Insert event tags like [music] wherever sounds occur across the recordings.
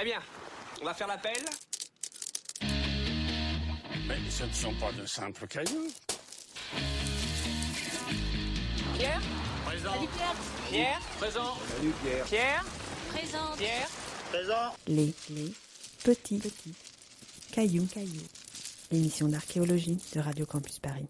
Très bien. On va faire l'appel. Mais ce ne sont pas de simples cailloux. Pierre Présent. Salut Pierre Pierre Présent. Salut Pierre. Pierre Présente Pierre Présent. Les, les petits, petits cailloux, cailloux. Émission d'archéologie de Radio Campus Paris.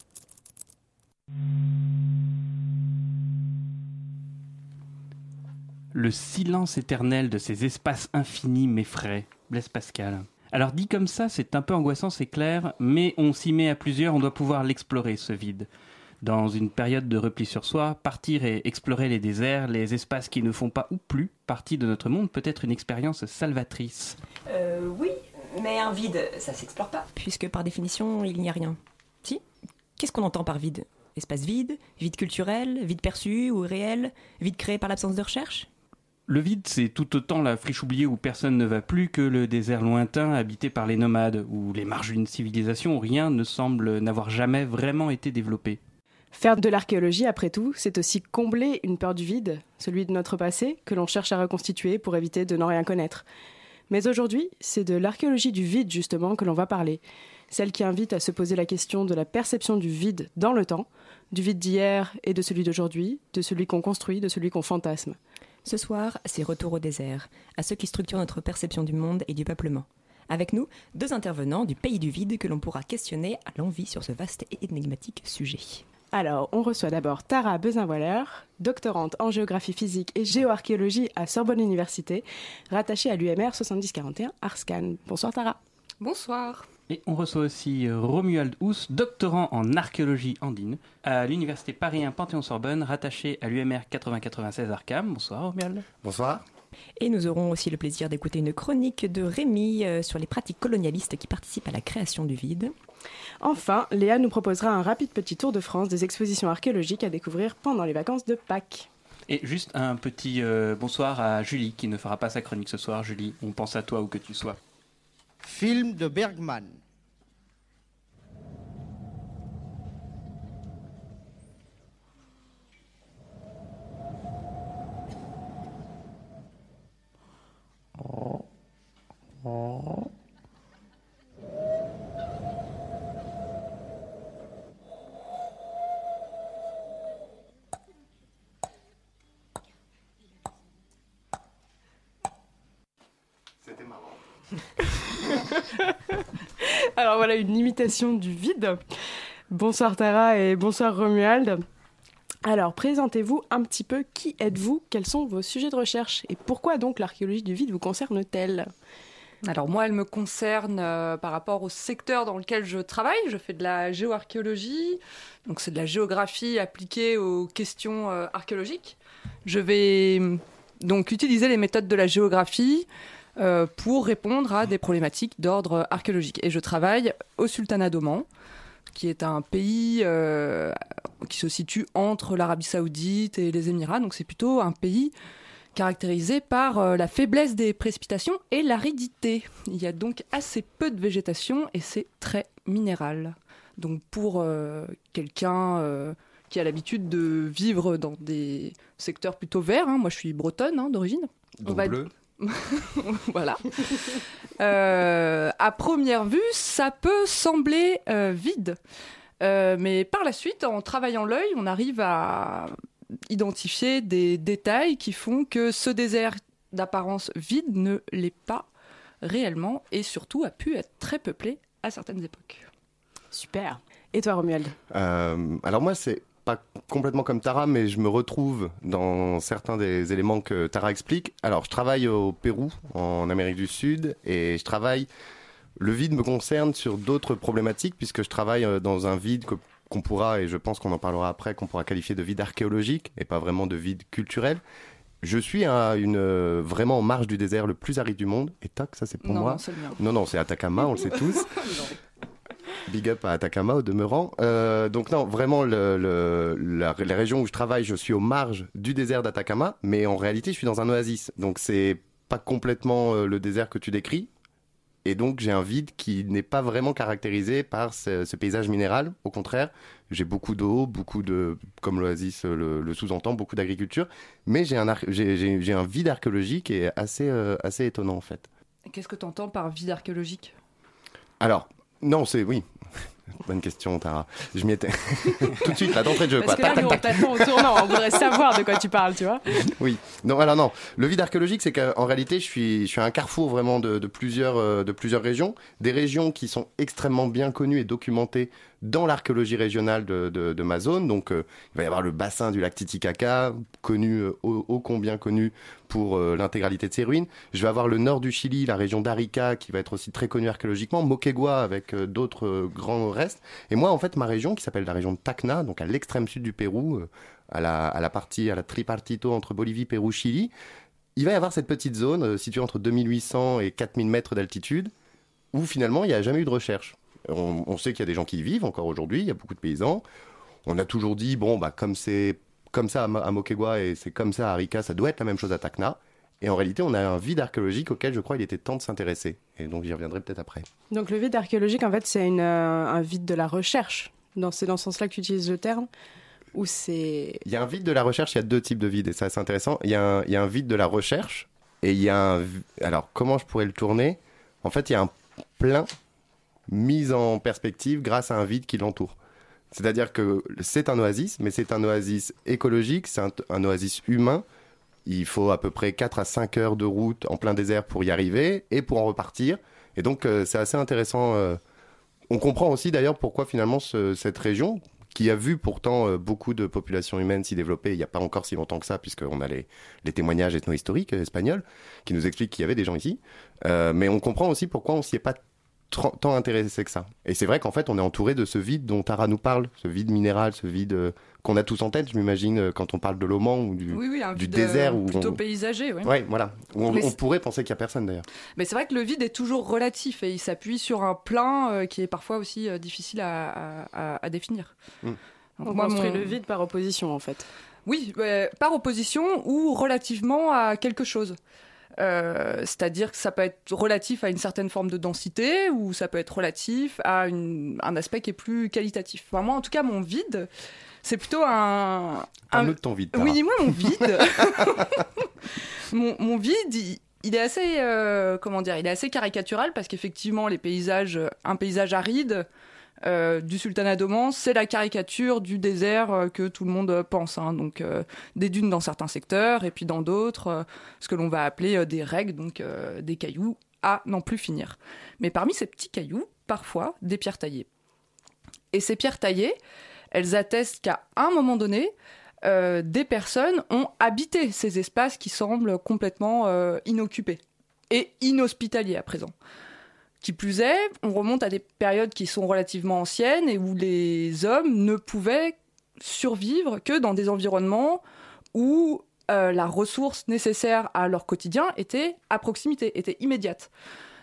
Le silence éternel de ces espaces infinis m'effraie. Blaise Pascal. Alors dit comme ça, c'est un peu angoissant, c'est clair, mais on s'y met à plusieurs, on doit pouvoir l'explorer, ce vide. Dans une période de repli sur soi, partir et explorer les déserts, les espaces qui ne font pas ou plus partie de notre monde peut être une expérience salvatrice. Euh, oui, mais un vide, ça s'explore pas. Puisque par définition, il n'y a rien. Si? Qu'est-ce qu'on entend par vide? Espace vide Vide culturel Vide perçu ou réel Vide créé par l'absence de recherche? Le vide, c'est tout autant la friche oubliée où personne ne va plus que le désert lointain habité par les nomades, ou les marges d'une civilisation où rien ne semble n'avoir jamais vraiment été développé. Faire de l'archéologie, après tout, c'est aussi combler une peur du vide, celui de notre passé, que l'on cherche à reconstituer pour éviter de n'en rien connaître. Mais aujourd'hui, c'est de l'archéologie du vide, justement, que l'on va parler. Celle qui invite à se poser la question de la perception du vide dans le temps, du vide d'hier et de celui d'aujourd'hui, de celui qu'on construit, de celui qu'on fantasme. Ce soir, c'est retour au désert, à ceux qui structurent notre perception du monde et du peuplement. Avec nous, deux intervenants du pays du vide que l'on pourra questionner à l'envie sur ce vaste et énigmatique sujet. Alors, on reçoit d'abord Tara Bezin-Waller, doctorante en géographie physique et géoarchéologie à Sorbonne Université, rattachée à l'UMR 7041 Arscan. Bonsoir Tara. Bonsoir. Et on reçoit aussi euh, Romuald Hous, doctorant en archéologie andine à l'université Paris 1 Panthéon-Sorbonne, rattaché à l'UMR 8096 Arkham. Bonsoir Romuald. Bonsoir. Et nous aurons aussi le plaisir d'écouter une chronique de Rémi euh, sur les pratiques colonialistes qui participent à la création du vide. Enfin, Léa nous proposera un rapide petit tour de France des expositions archéologiques à découvrir pendant les vacances de Pâques. Et juste un petit euh, bonsoir à Julie qui ne fera pas sa chronique ce soir. Julie, on pense à toi où que tu sois. Film de Bergman. C'était marrant. [laughs] Alors voilà une imitation du vide. Bonsoir Tara et bonsoir Romuald. Alors présentez-vous un petit peu qui êtes-vous, quels sont vos sujets de recherche et pourquoi donc l'archéologie du vide vous concerne-t-elle? Alors moi, elle me concerne euh, par rapport au secteur dans lequel je travaille. Je fais de la géoarchéologie, donc c'est de la géographie appliquée aux questions euh, archéologiques. Je vais mm, donc utiliser les méthodes de la géographie euh, pour répondre à des problématiques d'ordre archéologique. Et je travaille au Sultanat d'Oman, qui est un pays euh, qui se situe entre l'Arabie Saoudite et les Émirats. Donc c'est plutôt un pays caractérisé par euh, la faiblesse des précipitations et l'aridité. Il y a donc assez peu de végétation et c'est très minéral. Donc pour euh, quelqu'un qui a l'habitude de vivre dans des secteurs plutôt verts, hein, moi je suis bretonne hein, d'origine. Donc bleu. [laughs] voilà. Euh, à première vue, ça peut sembler euh, vide. Euh, mais par la suite, en travaillant l'œil, on arrive à identifier des détails qui font que ce désert d'apparence vide ne l'est pas réellement et surtout a pu être très peuplé à certaines époques. Super. Et toi Romuald? Euh, alors moi, c'est pas complètement comme Tara, mais je me retrouve dans certains des éléments que Tara explique. Alors, je travaille au Pérou, en Amérique du Sud, et je travaille. Le vide me concerne sur d'autres problématiques, puisque je travaille euh, dans un vide que- qu'on pourra, et je pense qu'on en parlera après, qu'on pourra qualifier de vide archéologique, et pas vraiment de vide culturel. Je suis à une, euh, vraiment en marge du désert le plus aride du monde, et tac, ça c'est pour non, moi. Non, non, c'est Atacama, on le sait [laughs] tous. Big up à Atacama au demeurant. Euh, donc non, vraiment, le, le- la, la région où je travaille, je suis aux marges du désert d'Atacama, mais en réalité, je suis dans un oasis. Donc c'est pas complètement euh, le désert que tu décris. Et donc j'ai un vide qui n'est pas vraiment caractérisé par ce, ce paysage minéral. Au contraire, j'ai beaucoup d'eau, beaucoup de, comme l'oasis le, le sous-entend, beaucoup d'agriculture. Mais j'ai un, j'ai- vide archéologique est assez, euh, assez étonnant en fait. Qu'est-ce que tu entends par vide archéologique? Alors, non, c'est oui. [laughs] Bonne question, Tara. Je m'y étais. [laughs] Tout de suite, là, d'entrée de jeu. Parce quoi. que là, Tac, nous, tac, on au tournant. On voudrait savoir de quoi tu parles, tu vois. [laughs] Oui. Non, alors non. Le vide archéologique, c'est qu'en réalité, je suis, je suis un carrefour vraiment de, de plusieurs, euh, de plusieurs régions. Des régions qui sont extrêmement bien connues et documentées dans l'archéologie régionale de, de, de ma zone. Donc, euh, il va y avoir le bassin du lac Titicaca, connu, euh, ô, combien connu pour euh, l'intégralité de ses ruines. Je vais avoir le nord du Chili, la région d'Arica, qui va être aussi très connue archéologiquement. Moquegua, avec euh, d'autres euh, grands restes. Et moi, en fait, ma région, qui s'appelle la région de Tacna, donc à l'extrême sud du Pérou, à la, à la partie, à la tripartito entre Bolivie, Pérou, Chili, il va y avoir cette petite zone située entre 2800 et 4000 mètres d'altitude où finalement il n'y a jamais eu de recherche. On, on sait qu'il y a des gens qui y vivent encore aujourd'hui, il y a beaucoup de paysans. On a toujours dit, bon, bah, comme c'est comme ça à, Mo- à Moquegua et c'est comme ça à Arica, ça doit être la même chose à Tacna. Et en réalité, on a un vide archéologique auquel je crois il était temps de s'intéresser. Et donc j'y reviendrai peut-être après. Donc le vide archéologique, en fait, c'est euh, un vide de la recherche. Dans- C'est dans ce sens-là que tu utilises le terme Ou c'est... Il y a un vide de la recherche, il y a deux types de vides, et ça c'est intéressant. Il y, a un, il y a un vide de la recherche, et il y a un... Alors, comment je pourrais le tourner? En fait, il y a un plein mis en perspective grâce à un vide qui l'entoure. C'est-à-dire que c'est un oasis, mais c'est un oasis écologique, c'est un, oasis humain. Il faut à peu près 4 à 5 heures de route en plein désert pour y arriver et pour en repartir. Et donc, euh, c'est assez intéressant. euh, on comprend aussi d'ailleurs pourquoi finalement ce- cette région, qui a vu pourtant euh, beaucoup de populations humaines s'y développer il n'y a pas encore si longtemps que ça, puisqu'on a les, témoignages ethno-historiques espagnols qui nous expliquent qu'il y avait des gens ici. Mais on comprend aussi pourquoi on s'y est pas tant intéressé que ça. Et c'est vrai qu'en fait, on est entouré de ce vide dont Tara nous parle, ce vide minéral, ce vide euh, qu'on a tous en tête, je m'imagine, euh, quand on parle de l'Oman ou du, Oui, oui, un du vide, désert. euh, où plutôt on... paysager, oui. Ouais, voilà. Où on, pourrait penser qu'il n'y a personne d'ailleurs. Mais c'est vrai que le vide est toujours relatif et il s'appuie sur un plan euh, qui est parfois aussi euh, difficile à, à- à- à définir. Mm. Donc On moi, construit mon- le vide par opposition, en fait. Oui, euh, par opposition ou relativement à quelque chose. Euh, C'est-à-dire que ça peut être relatif à une certaine forme de densité ou ça peut être relatif à une- un aspect qui est plus qualitatif. Enfin, moi, en tout cas, mon vide, c'est plutôt un, un, de ton vide. Oui, dis-moi mon vide. [laughs] mon, mon vide, il, il est assez, euh, comment dire, il est assez caricatural parce qu'effectivement, les paysages, un paysage aride euh, du sultanat d'Oman, c'est la caricature du désert euh, que tout le monde euh, pense. hein. Donc, des dunes dans certains secteurs et puis dans d'autres, ce que l'on va appeler des règles, donc des cailloux à n'en plus finir. Mais parmi ces petits cailloux, parfois des pierres taillées. Et ces pierres taillées, elles attestent qu'à un moment donné, des personnes ont habité ces espaces qui semblent complètement inoccupés et inhospitaliers à présent. Qui plus est, on remonte à des périodes qui sont relativement anciennes et où les hommes ne pouvaient survivre que dans des environnements où euh, la ressource nécessaire à leur quotidien était à proximité, était immédiate.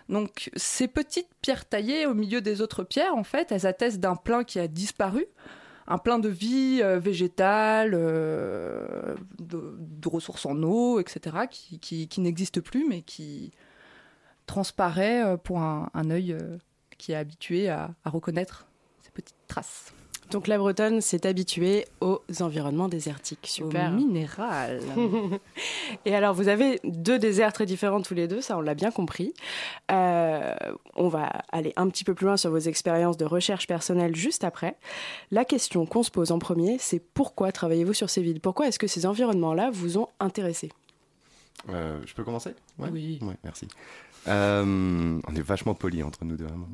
Donc ces petites pierres taillées au milieu des autres pierres, en fait, elles attestent d'un plein qui a disparu, un plein de vie euh, végétale, euh, de, ressources en eau, etc., qui n'existe plus, mais qui transparaît euh, pour un, un œil euh, qui est habitué à, à reconnaître ces petites traces. Donc la Bretonne s'est habituée aux environnements désertiques. Super. Au minéral. [laughs] Et alors, vous avez deux déserts très différents tous les deux, ça on l'a bien compris. Euh, on va aller un petit peu plus loin sur vos expériences de recherche personnelle juste après. La question qu'on se pose en premier, c'est pourquoi travaillez-vous sur ces villes? Pourquoi est-ce que ces environnements-là vous ont intéressé? Euh, je peux commencer Ouais Oui. Ouais, merci. Euh, on est vachement polis entre nous deux. vraiment.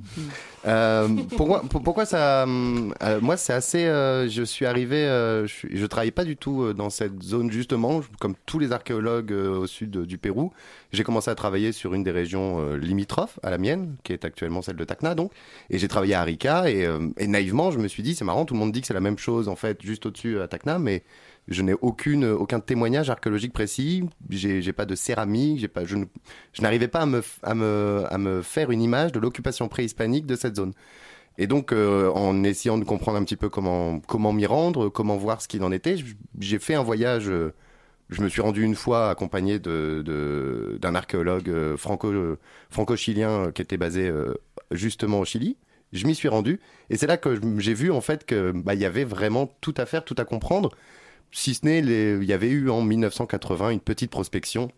Euh, pourquoi, pour- pourquoi ça Moi, c'est assez. je suis arrivé. je, je travaillais pas du tout dans cette zone justement, comme tous les archéologues au sud du Pérou. J'ai commencé à travailler sur une des régions limitrophes à la mienne, qui est actuellement celle de Tacna, donc. Et j'ai travaillé à Arica et, et naïvement, je me suis dit, c'est marrant, tout le monde dit que c'est la même chose en fait, juste au-dessus à Tacna, mais je n'ai aucune, aucun témoignage archéologique précis. J'ai, pas de céramique. J'ai pas, je, n'arrivais pas à me, à me, à me faire une image de l'occupation préhispanique de cette zone. Et donc, euh, en essayant de comprendre un petit peu comment, comment m'y rendre, comment voir ce qu'il en était, j'ai fait un voyage. Je me suis rendu une fois accompagné de, de- d'un archéologue euh, euh, franco-chilien qui était basé justement au Chili. Je m'y suis rendu et c'est là que j'ai vu en fait que bah, y avait vraiment tout à faire, tout à comprendre si ce n'est il y avait eu en 1980 une petite prospection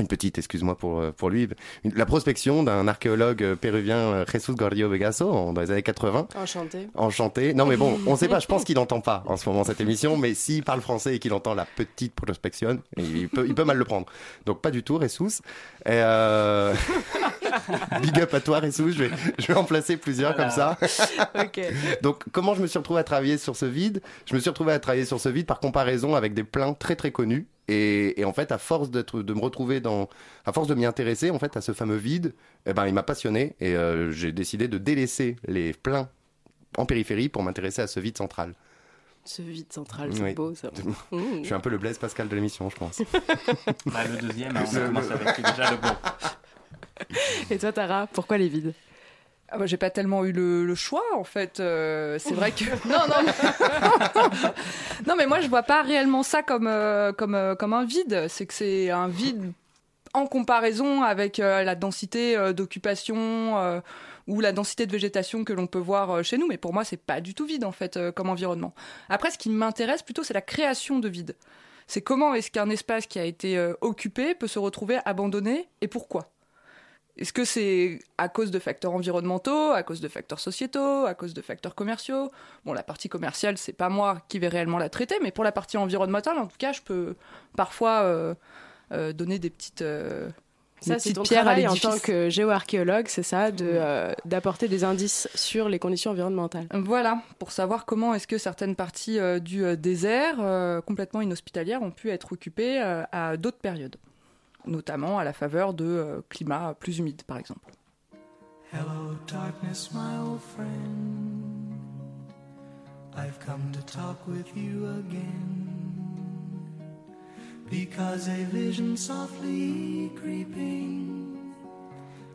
une petite, excuse-moi pour, euh, pour lui, la prospection d'un archéologue euh, péruvien, euh, Jesus Gordio Vegaso, dans les années 80. Enchanté. Enchanté. Non, mais bon, on sait pas, je pense [laughs] qu'il n'entend pas en ce moment cette émission, mais s'il parle français et qu'il entend la petite prospection, il peut, il peut mal le prendre. Donc, pas du tout, Ressus. Et euh... [laughs] Big up à toi, Ressus. Je vais, je vais en placer plusieurs comme ça. ok. Donc, comment je me suis retrouvé à travailler sur ce vide? Je me suis retrouvé à travailler sur ce vide par comparaison avec des plans très très connus. Et, et en fait, à force d'être, de me retrouver dans, à force de m'y intéresser, en fait, à ce fameux vide, eh ben, il m'a passionné et euh, j'ai décidé de délaisser les plans en périphérie pour m'intéresser à ce vide central. Ce vide central, c'est Oui. beau ça. Mmh. [laughs] Je suis un peu le Blaise Pascal de l'émission, je pense. [laughs] Bah, le deuxième, hein, on commence avec déjà le bon. Et toi, Tara, pourquoi les vides? Ah bah, j'ai pas tellement eu le, le choix en fait. Euh, c'est vrai que [laughs] non non mais... [laughs] non mais moi je vois pas réellement ça comme euh, comme euh, comme un vide. C'est que c'est un vide en comparaison avec la densité d'occupation ou la densité de végétation que l'on peut voir chez nous. Mais pour moi c'est pas du tout vide en fait comme environnement. Après ce qui m'intéresse plutôt c'est la création de vide. C'est comment est-ce qu'un espace qui a été occupé peut se retrouver abandonné et pourquoi? Est-ce que c'est à cause de facteurs environnementaux, à cause de facteurs sociétaux, à cause de facteurs commerciaux? Bon, la partie commerciale, c'est pas moi qui vais réellement la traiter, mais pour la partie environnementale, en tout cas, je peux parfois euh, euh, donner des petites, euh, Ça, c'est ton travail en tant que géoarchéologue, c'est ça, de, euh, d'apporter des indices sur les conditions environnementales. Voilà, pour savoir comment est-ce que certaines parties du désert, complètement inhospitalières, ont pu être occupées à d'autres périodes, notamment à la faveur de euh, climats plus humides, par exemple. Hello, darkness, my old friend. I've come to talk with you again. Because a vision softly creeping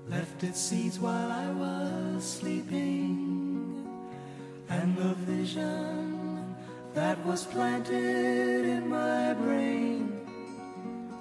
left its seeds while I was sleeping. And the vision that was planted in my brain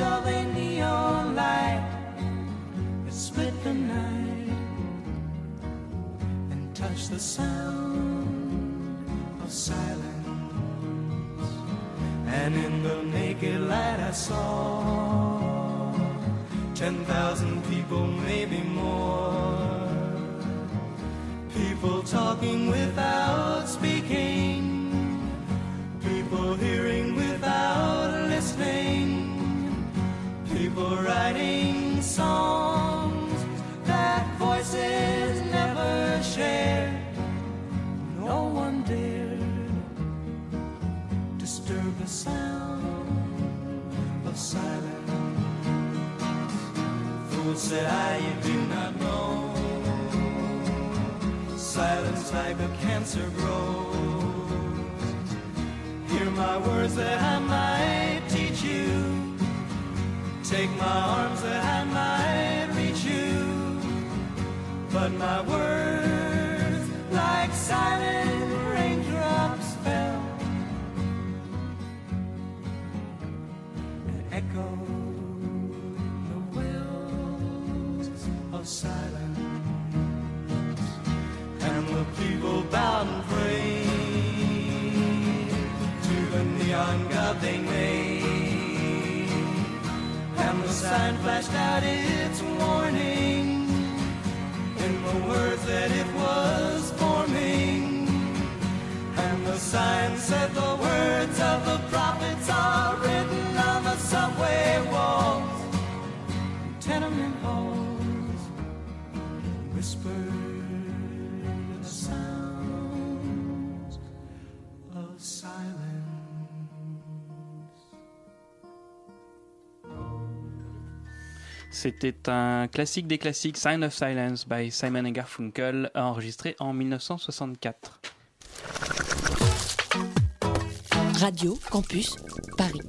of a neon light, it split the night and touched the sound of silence. And in the naked light, I saw ten thousand people, maybe more. People talking without writing songs that voices never share. No one dared disturb the sound of silence. Fool said I, you do not know. Silence like a cancer grows. Hear my words that I might. Take my arms that I might reach you. But my words, like silent sign flashed out its C'était un classique des classiques, Sign of Silence by Simon and Garfunkel, enregistré en 1964. Radio Campus Paris.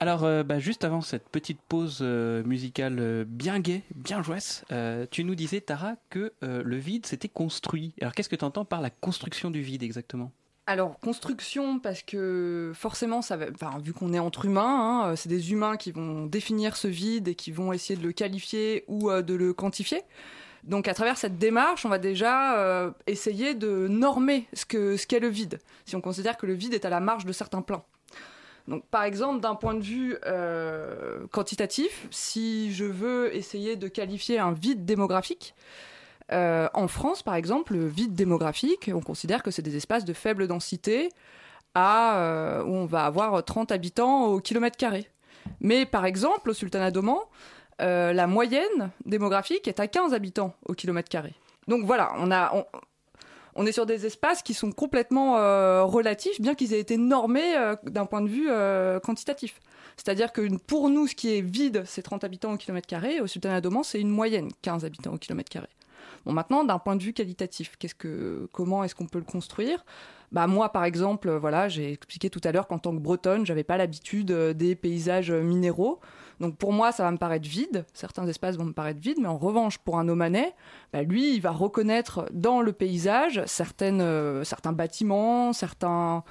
Alors, euh, bah, juste avant cette petite pause euh, musicale euh, bien gaie, bien joyeuse, euh, tu nous disais, Tara, que le vide s'était construit. Alors, qu'est-ce que tu entends par la construction du vide exactement? Alors, construction, parce que forcément, ça va, enfin, vu qu'on est entre humains, hein, c'est des humains qui vont définir ce vide et qui vont essayer de le qualifier ou euh, de le quantifier. Donc, à travers cette démarche, on va déjà euh, essayer de normer ce que ce qu'est le vide, si on considère que le vide est à la marge de certains plans. Donc, par exemple, d'un point de vue euh, quantitatif, si je veux essayer de qualifier un vide démographique, euh, en France, par exemple, le vide démographique, on considère que c'est des espaces de faible densité euh, où on va avoir 30 habitants au kilomètre carré. Mais par exemple, au Sultanat d'Oman, euh, la moyenne démographique est à 15 habitants au kilomètre carré. Donc voilà, on, on, on est sur des espaces qui sont complètement relatifs, bien qu'ils aient été normés d'un point de vue quantitatif. C'est-à-dire que pour nous, ce qui est vide, c'est 30 habitants au kilomètre carré. Au Sultanat d'Oman, c'est une moyenne, 15 habitants au kilomètre carré. Bon, maintenant, d'un point de vue qualitatif, qu'est-ce que, comment est-ce qu'on peut le construire? Bah moi, par exemple, voilà, j'ai expliqué tout à l'heure qu'en tant que bretonne, j'avais pas l'habitude euh, des paysages euh, minéraux. Donc pour moi, ça va me paraître vide. Certains espaces vont me paraître vides, mais en revanche, pour un Omanais, bah, lui, il va reconnaître dans le paysage certaines, euh, certains bâtiments, certains,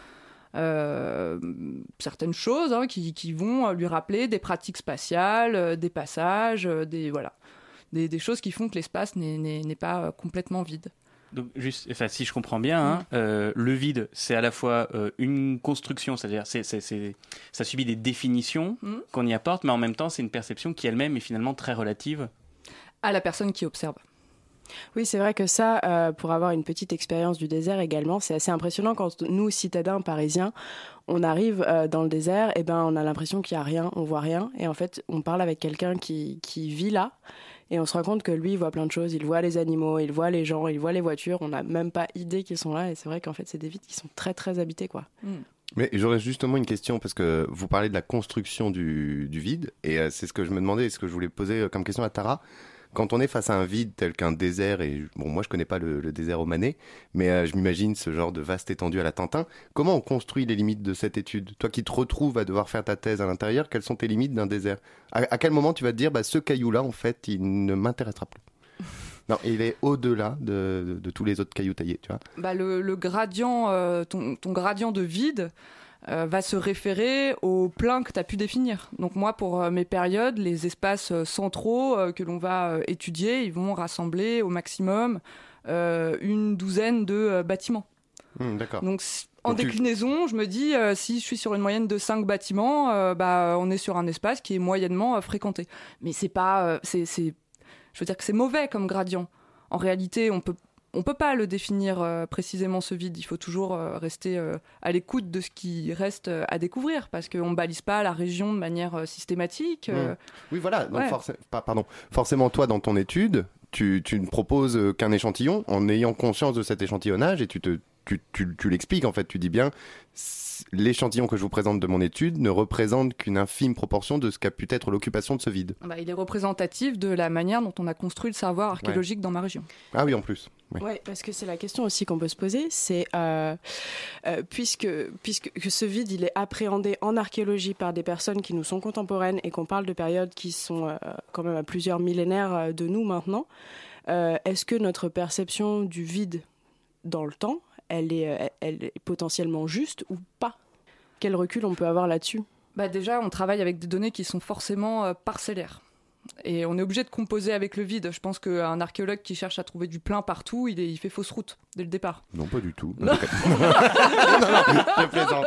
certaines choses hein, qui, qui vont lui rappeler des pratiques spatiales, des passages, des voilà, des, des choses qui font que l'espace n'est- pas euh, complètement vide. Donc, juste, enfin, si je comprends bien, hein, euh, le vide, c'est à la fois euh, une construction, c'est-à-dire c'est, c'est, c'est- ça subit des définitions Mhm. qu'on y apporte, mais en même temps, c'est une perception qui elle-même est finalement très relative. À la personne qui observe. Oui, c'est vrai que ça, euh, pour avoir une petite expérience du désert également, c'est assez impressionnant quand nous, citadins parisiens, on arrive euh, dans le désert, et ben on a l'impression qu'il y a rien, on voit rien, et en fait, on parle avec quelqu'un qui, qui vit là, et on se rend compte que lui, il voit plein de choses, il voit les animaux, il voit les gens, il voit les voitures, on n'a même pas idée qu'ils sont là, et c'est vrai qu'en fait, c'est des vides qui sont très très habités, quoi. Mais j'aurais justement une question parce que vous parlez de la construction du, du vide et euh, c'est ce que je me demandais et ce que je voulais poser euh, comme question à Tara. Quand on est face à un vide tel qu'un désert, et bon, moi je connais pas le, le désert omanais, mais euh, je m'imagine ce genre de vaste étendue à la Tintin. Comment on construit les limites de cette étude? Toi qui te retrouves à devoir faire ta thèse à l'intérieur, quelles sont tes limites d'un désert? À, à quel moment tu vas te dire, bah, ce caillou-là, en fait, il ne m'intéressera plus? [laughs] Non, il est au-delà de, de- de tous les autres cailloux taillés, tu vois? bah, le, le gradient, euh, ton, ton gradient de vide euh, va se référer au plein que tu as pu définir. Donc moi, pour euh, mes périodes, les espaces euh, centraux que l'on va étudier, ils vont rassembler au maximum une douzaine de bâtiments. D'accord. Donc en Donc tu- déclinaison, je me dis, si je suis sur une moyenne de 5 bâtiments, bah, on est sur un espace qui est moyennement fréquenté. Mais c'est pas... c'est- je veux dire que c'est mauvais comme gradient. En réalité, on peut... On peut pas le définir euh, précisément ce vide. Il faut toujours euh, rester euh, à l'écoute de ce qui reste à découvrir parce qu'on balise pas la région de manière systématique. Hmm. Oui, voilà. Donc ouais. pardon. Forcément, toi, dans ton étude, tu, tu ne proposes qu'un échantillon en ayant conscience de cet échantillonnage et tu te tu, tu, tu l'expliques en fait. Tu dis bien l'échantillon que je vous présente de mon étude ne représente qu'une infime proportion de ce qu'a pu être l'occupation de ce vide. bah, il est représentatif de la manière dont on a construit le savoir archéologique dans ma région. Ah oui, en plus. Oui. Ouais, parce que c'est la question aussi qu'on peut se poser, c'est euh, euh, puisque puisque que ce vide il est appréhendé en archéologie par des personnes qui nous sont contemporaines et qu'on parle de périodes qui sont euh, quand même à plusieurs millénaires de nous maintenant, euh, est-ce que notre perception du vide dans le temps, elle est euh, elle est potentiellement juste ou pas? Quel recul on peut avoir là-dessus? Bah déjà, on travaille avec des données qui sont forcément euh, parcellaires. Et on est obligé de composer avec le vide. Je pense qu'un archéologue qui cherche à trouver du plein partout, il, est- il fait fausse route dès le départ. Non, pas du tout. Non. non, [laughs] non, je plaisante.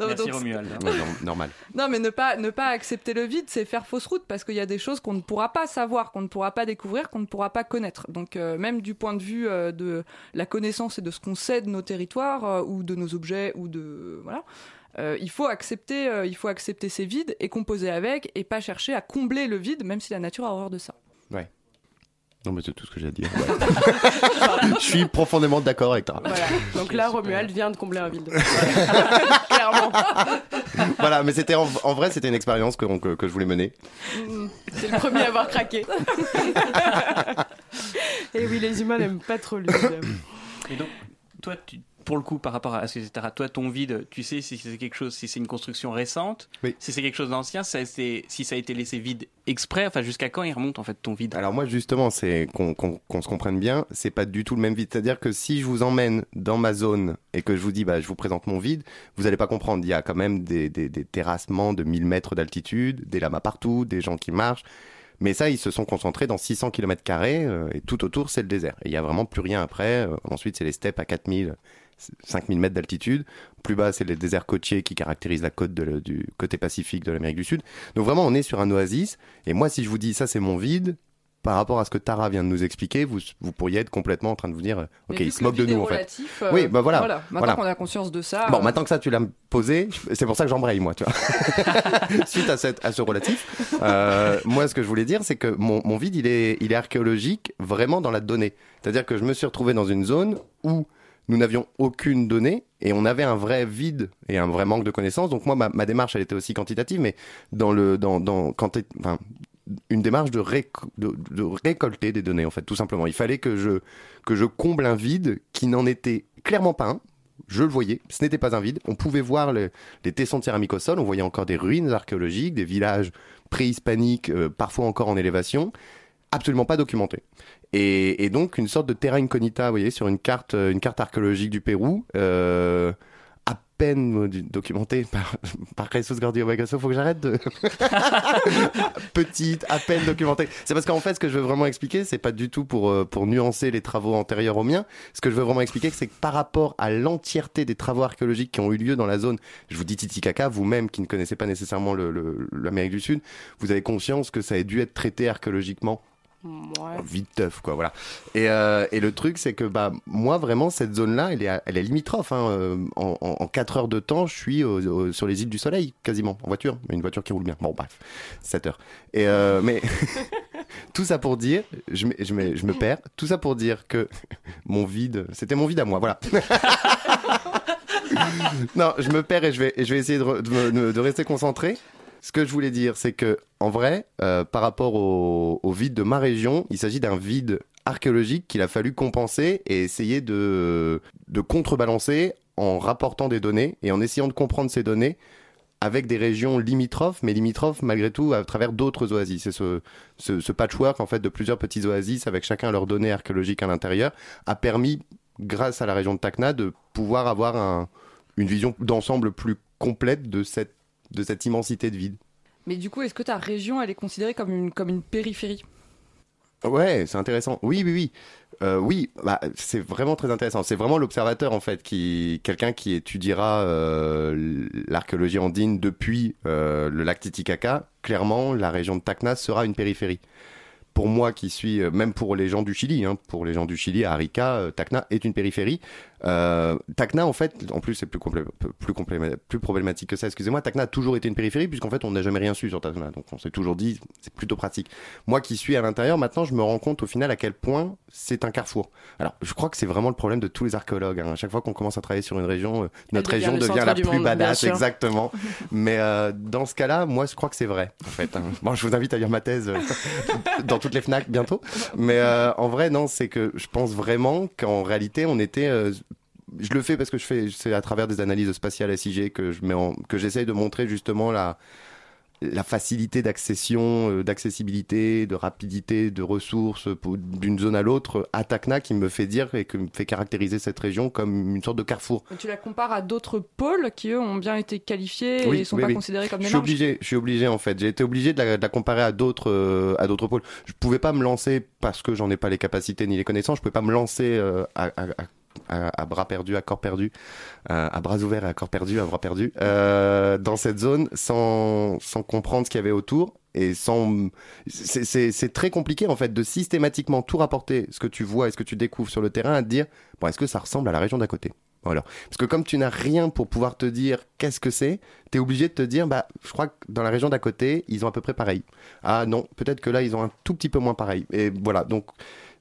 Non, Merci donc, Romuald. Ouais, normal. Non, mais ne pas, ne pas accepter le vide, c'est faire fausse route parce qu'il y a des choses qu'on ne pourra pas savoir, qu'on ne pourra pas découvrir, qu'on ne pourra pas connaître. Donc, euh, même du point de vue euh, de la connaissance et de ce qu'on sait de nos territoires euh, ou de nos objets ou de voilà, euh, il faut accepter, euh, il faut accepter ces vides et composer avec et pas chercher à combler le vide, même si la nature a horreur de ça. Ouais. Non, mais c'est tout ce que j'ai à dire. [laughs] ouais. je suis profondément d'accord avec toi. Voilà. Donc là, Romuald vient de combler un vide. [laughs] Clairement. voilà, mais c'était en, en vrai, c'était une expérience que, que, que je voulais mener. C'est le premier à avoir craqué. [laughs] Et oui, les humains n'aiment pas trop le vide. Et donc, toi, tu, pour le coup, par rapport à ce etc. Toi, ton vide, tu sais si c'est quelque chose, si c'est une construction récente, si c'est quelque chose d'ancien, si ça a été laissé vide exprès, enfin jusqu'à quand il remonte en fait ton vide? Alors moi justement, c'est qu'on se comprenne bien, c'est pas du tout le même vide. C'est-à-dire que si je vous emmène dans ma zone et que je vous dis, bah, je vous présente mon vide, vous allez pas comprendre. Il y a quand même des, des, des terrassements de 1000 mètres d'altitude, des lamas partout, des gens qui marchent. Mais ça, ils se sont concentrés dans 600 km carrés et tout autour, c'est le désert. Il y a vraiment plus rien après. Euh, ensuite, c'est les steppes à 4000, 5000 mètres d'altitude. Plus bas, c'est les déserts côtiers qui caractérisent la côte de le- du côté pacifique de l'Amérique du Sud. Donc vraiment, on est sur un oasis. Et moi, si je vous dis ça, c'est mon vide, par rapport à ce que Tara vient de nous expliquer, vous, vous pourriez être complètement en train de vous dire, euh, ok, il se moque de nous en fait. euh, oui, bah voilà. Maintenant voilà. qu'on a conscience de ça. Bon, euh, maintenant que ça, tu l'as posé, c'est pour ça que j'embraye, moi, tu vois. [laughs] Suite à, cette, à ce relatif, euh, moi, ce que je voulais dire, c'est que mon, mon vide, il est, il est archéologique vraiment dans la donnée. C'est-à-dire que je me suis retrouvé dans une zone où nous n'avions aucune donnée et on avait un vrai vide et un vrai manque de connaissances. Donc moi, ma, ma démarche, elle était aussi quantitative, mais dans le, dans, dans, quand enfin, une démarche de, réc- de, de récolter des données, en fait, tout simplement. Il fallait que je, que je comble un vide qui n'en était clairement pas un. Je le voyais, ce n'était pas un vide. On pouvait voir le- les tessons de céramique au sol, on voyait encore des ruines archéologiques, des villages préhispaniques, euh, parfois encore en élévation, absolument pas documentés. Et, et donc une sorte de terra incognita, vous voyez, sur une carte, euh, une carte archéologique du Pérou, euh, à peine euh, documentée [laughs] par, par Jesus Gordillo Bagasso. Faut que j'arrête de... [laughs] Petite, à peine documentée. C'est parce qu'en fait, ce que je veux vraiment expliquer, c'est pas du tout pour, pour nuancer les travaux antérieurs aux miens. Ce que je veux vraiment expliquer, c'est que par rapport à l'entièreté des travaux archéologiques qui ont eu lieu dans la zone, je vous dis Titicaca, vous-même qui ne connaissez pas nécessairement le- le- l'Amérique du Sud, vous avez conscience que ça a dû être traité archéologiquement vite teuf quoi voilà. Et, euh, et le truc c'est que bah moi vraiment cette zone là elle est, elle est limitrophe hein. Euh, en, en, en 4 heures de temps je suis sur les îles du soleil quasiment en voiture une voiture qui roule bien. Bon bref 7 heures. Et euh, mais [laughs] tout ça pour dire je, me- je, me- je me perds. Tout ça pour dire que [laughs] mon vide c'était mon vide à moi voilà. [laughs] Non, je me perds et je vais, je vais essayer de, de rester concentré. Ce que je voulais dire, c'est que, en vrai, euh, par rapport au, vide de ma région, il s'agit d'un vide archéologique qu'il a fallu compenser et essayer de, contrebalancer en rapportant des données et en essayant de comprendre ces données avec des régions limitrophes, mais limitrophes malgré tout à travers d'autres oasis. C'est ce, patchwork en fait de plusieurs petits oasis avec chacun leurs données archéologiques à l'intérieur a permis, grâce à la région de Tacna, de pouvoir avoir un- une vision d'ensemble plus complète de cette, de cette immensité de vide. Mais du coup, est-ce que ta région, elle est considérée comme une, comme une périphérie? Ouais, c'est intéressant. Oui, oui, oui. Euh, oui, bah, c'est vraiment très intéressant. C'est vraiment l'observateur, en fait, qui, quelqu'un qui étudiera euh, l'archéologie andine depuis euh, le lac Titicaca. Clairement, la région de Tacna sera une périphérie. Pour moi qui suis, euh, même pour les gens du Chili, hein, pour les gens du Chili, à Arica, euh, Tacna est une périphérie. Euh, Tacna, en fait, en plus, c'est plus, complé- plus, complé- plus problématique que ça, excusez-moi. Tacna a toujours été une périphérie, puisqu'en fait, on n'a jamais rien su sur Tacna. Donc, on s'est toujours dit, c'est plutôt pratique. Moi qui suis à l'intérieur, maintenant, je me rends compte au final à quel point c'est un carrefour. Alors, je crois que c'est vraiment le problème de tous les archéologues. hein. À chaque fois qu'on commence à travailler sur une région, euh, notre devient région devient la plus monde, badass, exactement. [laughs] Mais euh, dans ce cas-là, moi, je crois que c'est vrai, en fait. hein. Bon, je vous invite à lire ma thèse dans toutes les FNAC bientôt. Mais euh, en vrai, non, c'est que je pense vraiment qu'en réalité, on était. euh, je le fais parce que je fais, c'est à travers des analyses spatiales SIG que je mets en- que j'essaye de montrer justement la la facilité d'accession, euh, d'accessibilité, de rapidité, de ressources d'une zone à l'autre à Tacna qui me fait dire et qui me fait caractériser cette région comme une sorte de carrefour. Tu la compares à d'autres pôles qui, eux, ont bien été qualifiés et sont oui, pas oui. considérés comme je des suis marges obligé, je suis obligé en fait. J'ai été obligé de la, de la comparer à d'autres euh, à d'autres pôles. Je pouvais pas me lancer parce que j'en ai pas les capacités ni les connaissances. Je pouvais pas me lancer euh, à, à- à- à- bras perdus, à corps perdu, à bras ouverts et à corps perdu, à bras perdu, euh, dans cette zone sans sans comprendre ce qu'il y avait autour et sans c'est très compliqué en fait de systématiquement tout rapporter ce que tu vois et ce que tu découvres sur le terrain à te dire bon est-ce que ça ressemble à la région d'à côté? Voilà. Parce que comme tu n'as rien pour pouvoir te dire qu'est-ce que c'est, tu es obligé de te dire, bah, je crois que dans la région d'à côté, ils ont à peu près pareil. Ah non, peut-être que là, ils ont un tout petit peu moins pareil. Et voilà, donc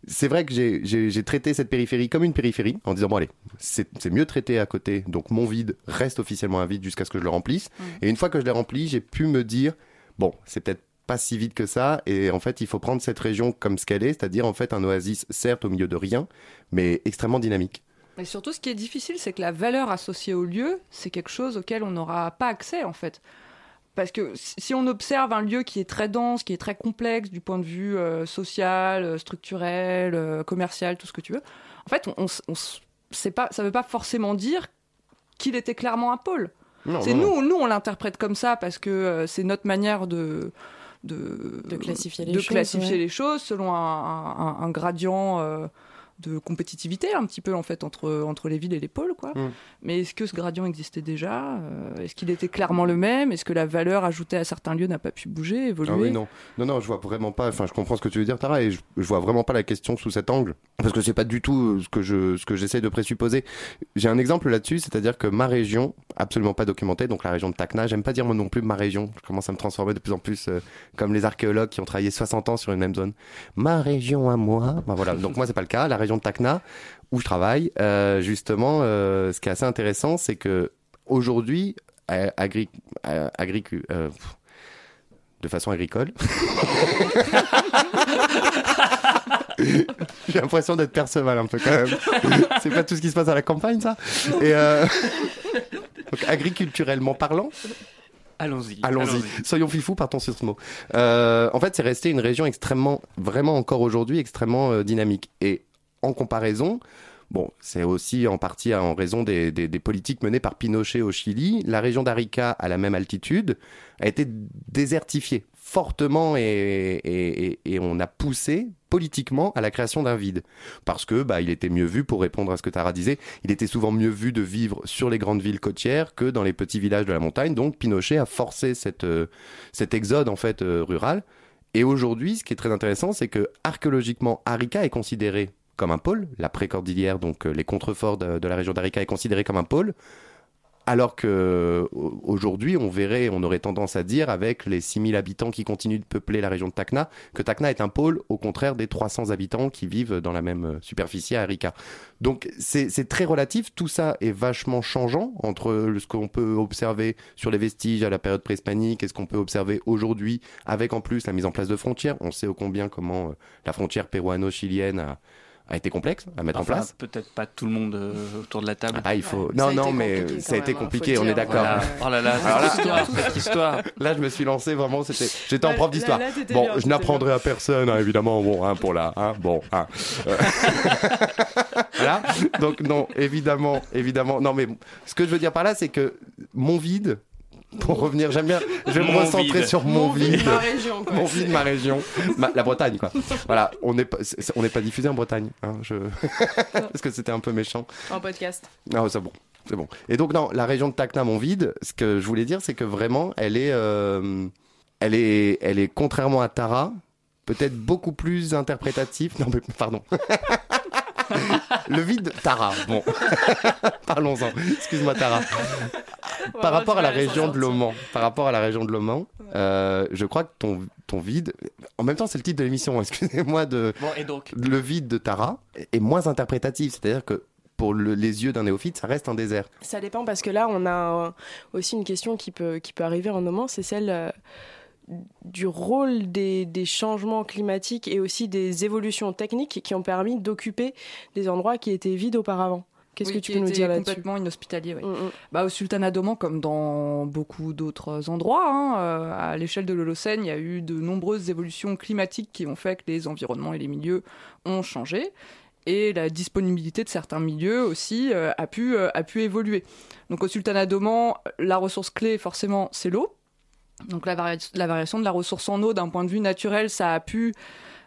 c'est vrai que j'ai- traité cette périphérie comme une périphérie, en disant, bon allez, c'est c'est mieux traité à côté, donc mon vide reste officiellement un vide jusqu'à ce que je le remplisse. Et une fois que je l'ai rempli, j'ai pu me dire, bon, c'est peut-être pas si vite que ça, et en fait, il faut prendre cette région comme ce qu'elle est, c'est-à-dire en fait un oasis, certes au milieu de rien, mais extrêmement dynamique. Et surtout, ce qui est difficile, c'est que la valeur associée au lieu, c'est quelque chose auquel on n'aura pas accès, en fait. Parce que si on observe un lieu qui est très dense, qui est très complexe du point de vue euh, social, euh, structurel, euh, commercial, tout ce que tu veux, en fait, on, on on pas, ça veut pas forcément dire qu'il était clairement un pôle. C'est nous, nous, on l'interprète comme ça parce que euh, c'est notre manière de de, De classifier les de choses, classifier ouais. les choses selon un, un- un gradient euh, de compétitivité un petit peu en fait entre entre les villes et les pôles quoi. Mm. Mais est-ce que ce gradient existait déjà Euh, Est-ce qu'il était clairement le même? Est-ce que la valeur ajoutée à certains lieux n'a pas pu bouger, évoluer? Ah oui, non. Non, non, je vois vraiment pas. Enfin, je comprends ce que tu veux dire, Tara, et je, je vois vraiment pas la question sous cet angle. Parce que c'est pas du tout euh, ce que je, ce que j'essaie de présupposer. J'ai un exemple là-dessus, c'est-à-dire que ma région, absolument pas documentée, donc la région de Tacna, j'aime pas dire moi non plus ma région. Je commence à me transformer de plus en plus euh, comme les archéologues qui ont travaillé 60 ans sur une même zone. Ma région à moi. Ben voilà. Donc moi, c'est pas le cas. La région de Tacna, où je travaille, euh, justement, euh, ce qui est assez intéressant, c'est que aujourd'hui, euh, agri, euh, de façon agricole. [laughs] J'ai l'impression d'être Perceval un peu quand même. [laughs] C'est pas tout ce qui se passe à la campagne, ça? Et donc, agriculturellement parlant, Allons-y. Allons-y. Soyons fifous, partons sur ce mot. Euh, en fait, c'est resté une région extrêmement, vraiment encore aujourd'hui, extrêmement euh, dynamique. Et en comparaison, bon, c'est aussi en partie en raison des, politiques menées par Pinochet au Chili. La région d'Arica, à la même altitude, a été désertifiée fortement et, on a poussé politiquement à la création d'un vide. Parce que bah, il était mieux vu, pour répondre à ce que Tara disait, il était souvent mieux vu de vivre sur les grandes villes côtières que dans les petits villages de la montagne. Donc Pinochet a forcé euh, cet exode en fait euh, rural. Et aujourd'hui, ce qui est très intéressant, c'est que archéologiquement, Arica est considéré comme un pôle. La précordillère, donc euh, les contreforts de, la région d'Arica, est considéré comme un pôle. Alors que au- aujourd'hui, on verrait, on aurait tendance à dire, avec les 6000 habitants qui continuent de peupler la région de Tacna, que Tacna est un pôle, au contraire des 300 habitants qui vivent dans la même euh, superficie à Arica. Donc c'est très relatif, tout ça est vachement changeant entre ce qu'on peut observer sur les vestiges à la période préhispanique et ce qu'on peut observer aujourd'hui, avec en plus la mise en place de frontières. On sait ô combien comment euh, la frontière péruano-chilienne a, a été complexe à mettre Enfin, en place. Peut-être pas tout le monde euh, autour de la table. Ah, il faut. Non, non, mais ça a été hein, compliqué, faut on est d'accord. Voilà. Oh là là, cette histoire, cette histoire. Là, je me suis lancé vraiment. C'était, j'étais en prof d'histoire. Bon, bien, je n'apprendrai à personne, hein, évidemment. Bon, hein, pour là, hein, bon, hein. Euh, [laughs] voilà. Donc non, évidemment, évidemment. Non, mais ce que je veux dire par là, c'est que mon vide. Pour revenir, j'aime bien. Je vais me Mon recentrer vide. sur mon, vide. Ma région, quoi. Mon vide, ma région, Ma- la Bretagne, quoi. [laughs] Voilà, on n'est pas, on n'est pas diffusé en Bretagne, hein, je... [laughs] parce que c'était un peu méchant. En podcast. Non, c'est bon. C'est bon. Et donc, non, la région de Tacna, mon vide, ce que je voulais dire, c'est que vraiment, elle est, euh, elle est, elle est, contrairement à Tara, peut-être beaucoup plus interprétative. Non, mais pardon. [laughs] [laughs] Le vide, Tara. Bon. [laughs] Parlons-en. Excuse-moi, Tara. Par rapport à la région de Loman, par rapport à la région de Loman, euh, je crois que ton, ton vide, en même temps, c'est le titre de l'émission, [laughs] excusez-moi de, Bon, et donc le vide de Tara est moins interprétatif. C'est-à-dire que pour le- les yeux d'un néophyte, ça reste un désert. Ça dépend parce que là, on a euh, aussi une question qui peut, qui peut arriver en un moment, c'est celle euh, du rôle des, des changements climatiques et aussi des évolutions techniques qui ont permis d'occuper des endroits qui étaient vides auparavant. Qu'est-ce Oui, que tu peux nous dire là-dessus? complètement inhospitalier, oui. Mm, mm. Bah, au Sultanat d'Oman, comme dans beaucoup d'autres endroits, hein, euh, à l'échelle de l'Holocène, il y a eu de nombreuses évolutions climatiques qui ont fait que les environnements et les milieux ont changé. Et la disponibilité de certains milieux aussi euh, a, pu, euh, a pu évoluer. Donc au Sultanat d'Oman, la ressource clé, forcément, c'est l'eau. Donc la, varia- la variation de la ressource en eau, d'un point de vue naturel, ça a pu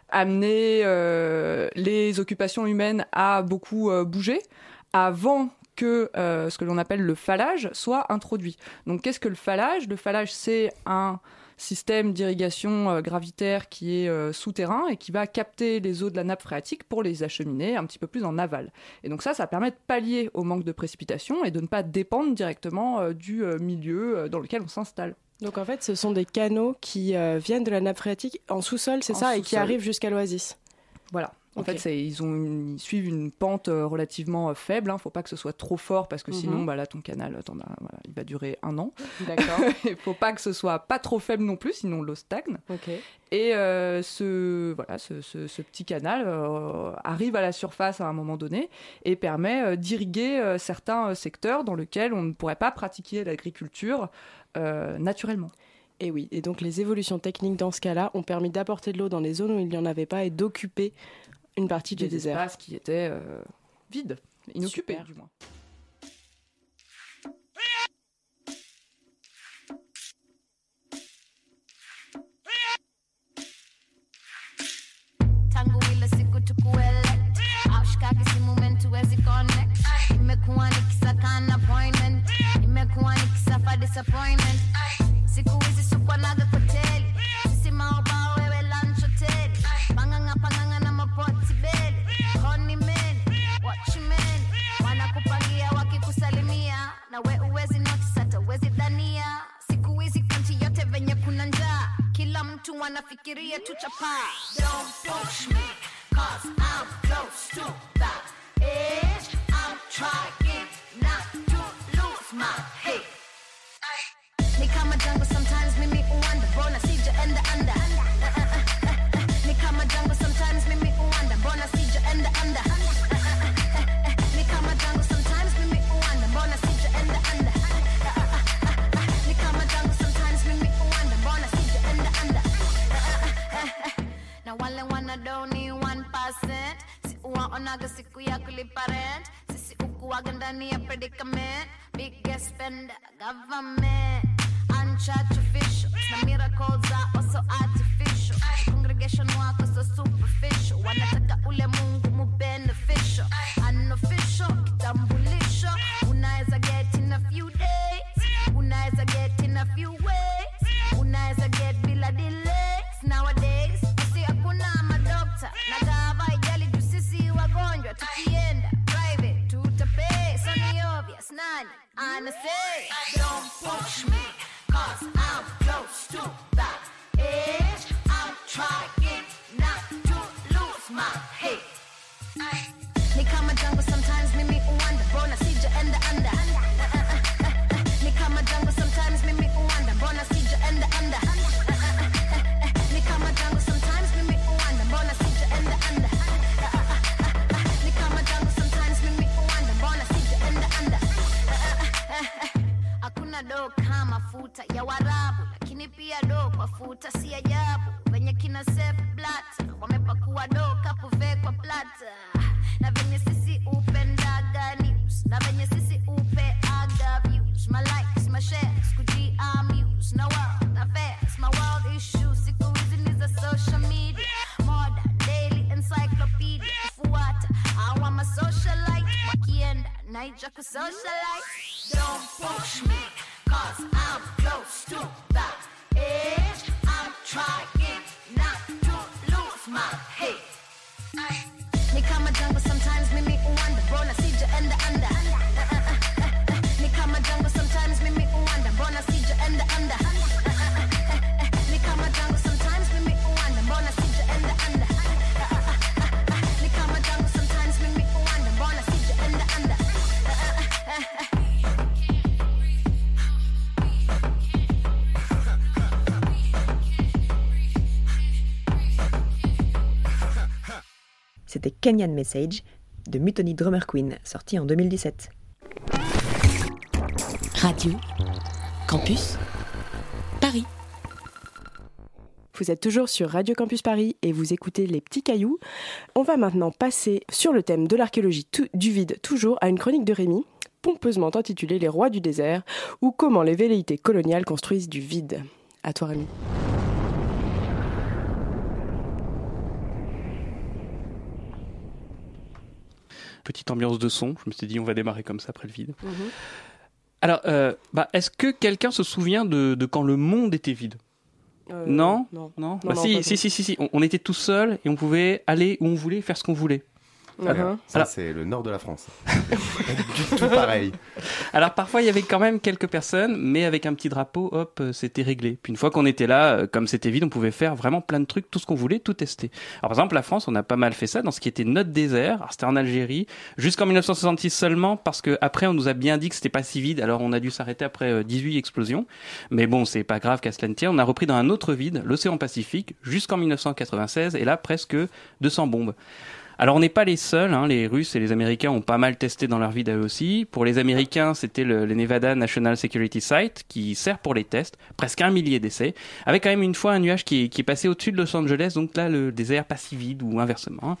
amener euh, les occupations humaines à beaucoup euh, bouger avant que euh, ce que l'on appelle le phallage soit introduit. Donc qu'est-ce que le phallage? Le phallage, c'est un système d'irrigation gravitaire qui est souterrain et qui va capter les eaux de la nappe phréatique pour les acheminer un petit peu plus en aval. Et donc ça, ça permet de pallier au manque de précipitation et de ne pas dépendre directement du milieu dans lequel on s'installe. Donc en fait, ce sont des canaux qui euh, viennent de la nappe phréatique en sous-sol, c'est ça, et qui arrivent jusqu'à l'oasis. Voilà. En fait, ils, ont une- ils suivent une pente euh, relativement euh, faible. Il ne faut pas que ce soit trop fort parce que Mhm. sinon, bah, là, ton canal, voilà, il va durer un an. D'accord. [laughs] Il ne faut pas que ce soit pas trop faible non plus, sinon l'eau stagne. ok. Et euh, ce, voilà, ce, ce- ce petit canal euh, arrive à la surface à un moment donné et permet euh, d'irriguer certains secteurs dans lesquels on ne pourrait pas pratiquer l'agriculture euh, naturellement. Et oui, et donc les évolutions techniques dans ce cas-là ont permis d'apporter de l'eau dans les zones où il n'y en avait pas et d'occuper une partie du Des désert. espaces qui étaient euh, vides, inoccupés Super. du moins. Tangu ile siku tukuelect aushikagi simu mentuwezi connect imekuwa nikisaka an appointment imekuwa nikisaka disappointment siku hizi wewe panganga panganga na mapoti wanakupangia wakikusalimia. Na we uwezi notice hata uwezi dhania. Siku hizi kanti yote venye kuna njaa. Kila mtu wanafikiria tu chapaa Don't push me, cause I'm close to that edge. I'm trying si uwaonaga siku ya kulipa sisi ukuwaga ndani ya predicament biggest spender government. Na artificial. Congregation superficial. Wanataka get in a few days. Get in a few ways. Get nowadays I'm a sick. Don't push me. Kenyan Message de Mutiny Drummer Queen, sorti en 2017. Radio Campus Paris. Vous êtes toujours sur Radio Campus Paris et vous écoutez Les Petits Cailloux. On va maintenant passer sur le thème de l'archéologie du vide, toujours à une chronique de Rémi, pompeusement intitulée Les rois du désert ou comment les velléités coloniales construisent du vide. À toi Rémi. Petite ambiance de son. Je me suis dit, on va démarrer comme ça après le vide. Alors, euh, bah, est-ce que quelqu'un se souvient de, de quand le monde était vide? Euh, Non? Non. Non, Non, Bah non, si, si, si, si, si. On, on était tout seul et on pouvait aller où on voulait, faire ce qu'on voulait. Voilà. Ça, c'est le nord de la France. [laughs] Du tout pareil. Alors parfois il y avait quand même quelques personnes, mais avec un petit drapeau, hop, euh, c'était réglé. Puis une fois qu'on était là, euh, comme c'était vide, on pouvait faire vraiment plein de trucs, tout ce qu'on voulait, tout tester. Alors par exemple la France, on a pas mal fait ça dans ce qui était notre désert. Alors c'était en Algérie, jusqu'en 1966 seulement, parce que après on nous a bien dit que c'était pas si vide. Alors on a dû s'arrêter après euh, 18 explosions. Mais bon, c'est pas grave qu'à cela ne tienne. On a repris dans un autre vide, l'océan Pacifique, jusqu'en 1996, et là presque 200 bombes. Alors on n'est pas les seuls, hein, les Russes et les Américains ont pas mal testé dans leur vide à eux aussi. Pour les Américains, c'était le, Nevada National Security Site qui sert pour les tests, presque un millier d'essais, avec quand même une fois un nuage qui qui est passé au-dessus de Los Angeles, donc là le désert pas si vide ou inversement. hein.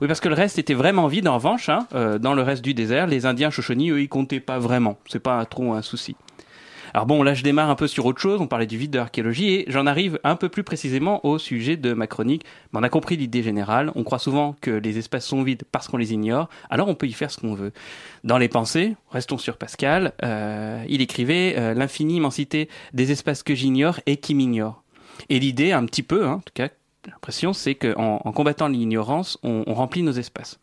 Oui, parce que le reste était vraiment vide en revanche. hein. Euh, dans le reste du désert, les Indiens Shoshone, eux, ils comptaient pas vraiment. C'est pas trop un souci. Alors bon, là je démarre un peu sur autre chose, on parlait du vide de l'archéologie et j'en arrive un peu plus précisément au sujet de ma chronique. Mais on a compris l'idée générale, on croit souvent que les espaces sont vides parce qu'on les ignore, alors on peut y faire ce qu'on veut. Dans les pensées, restons sur Pascal, euh, il écrivait euh, l'infinie immensité des espaces que j'ignore et qui m'ignorent. Et l'idée, un petit peu, hein, en tout cas, l'impression, c'est qu'en en combattant l'ignorance, on, on remplit nos espaces.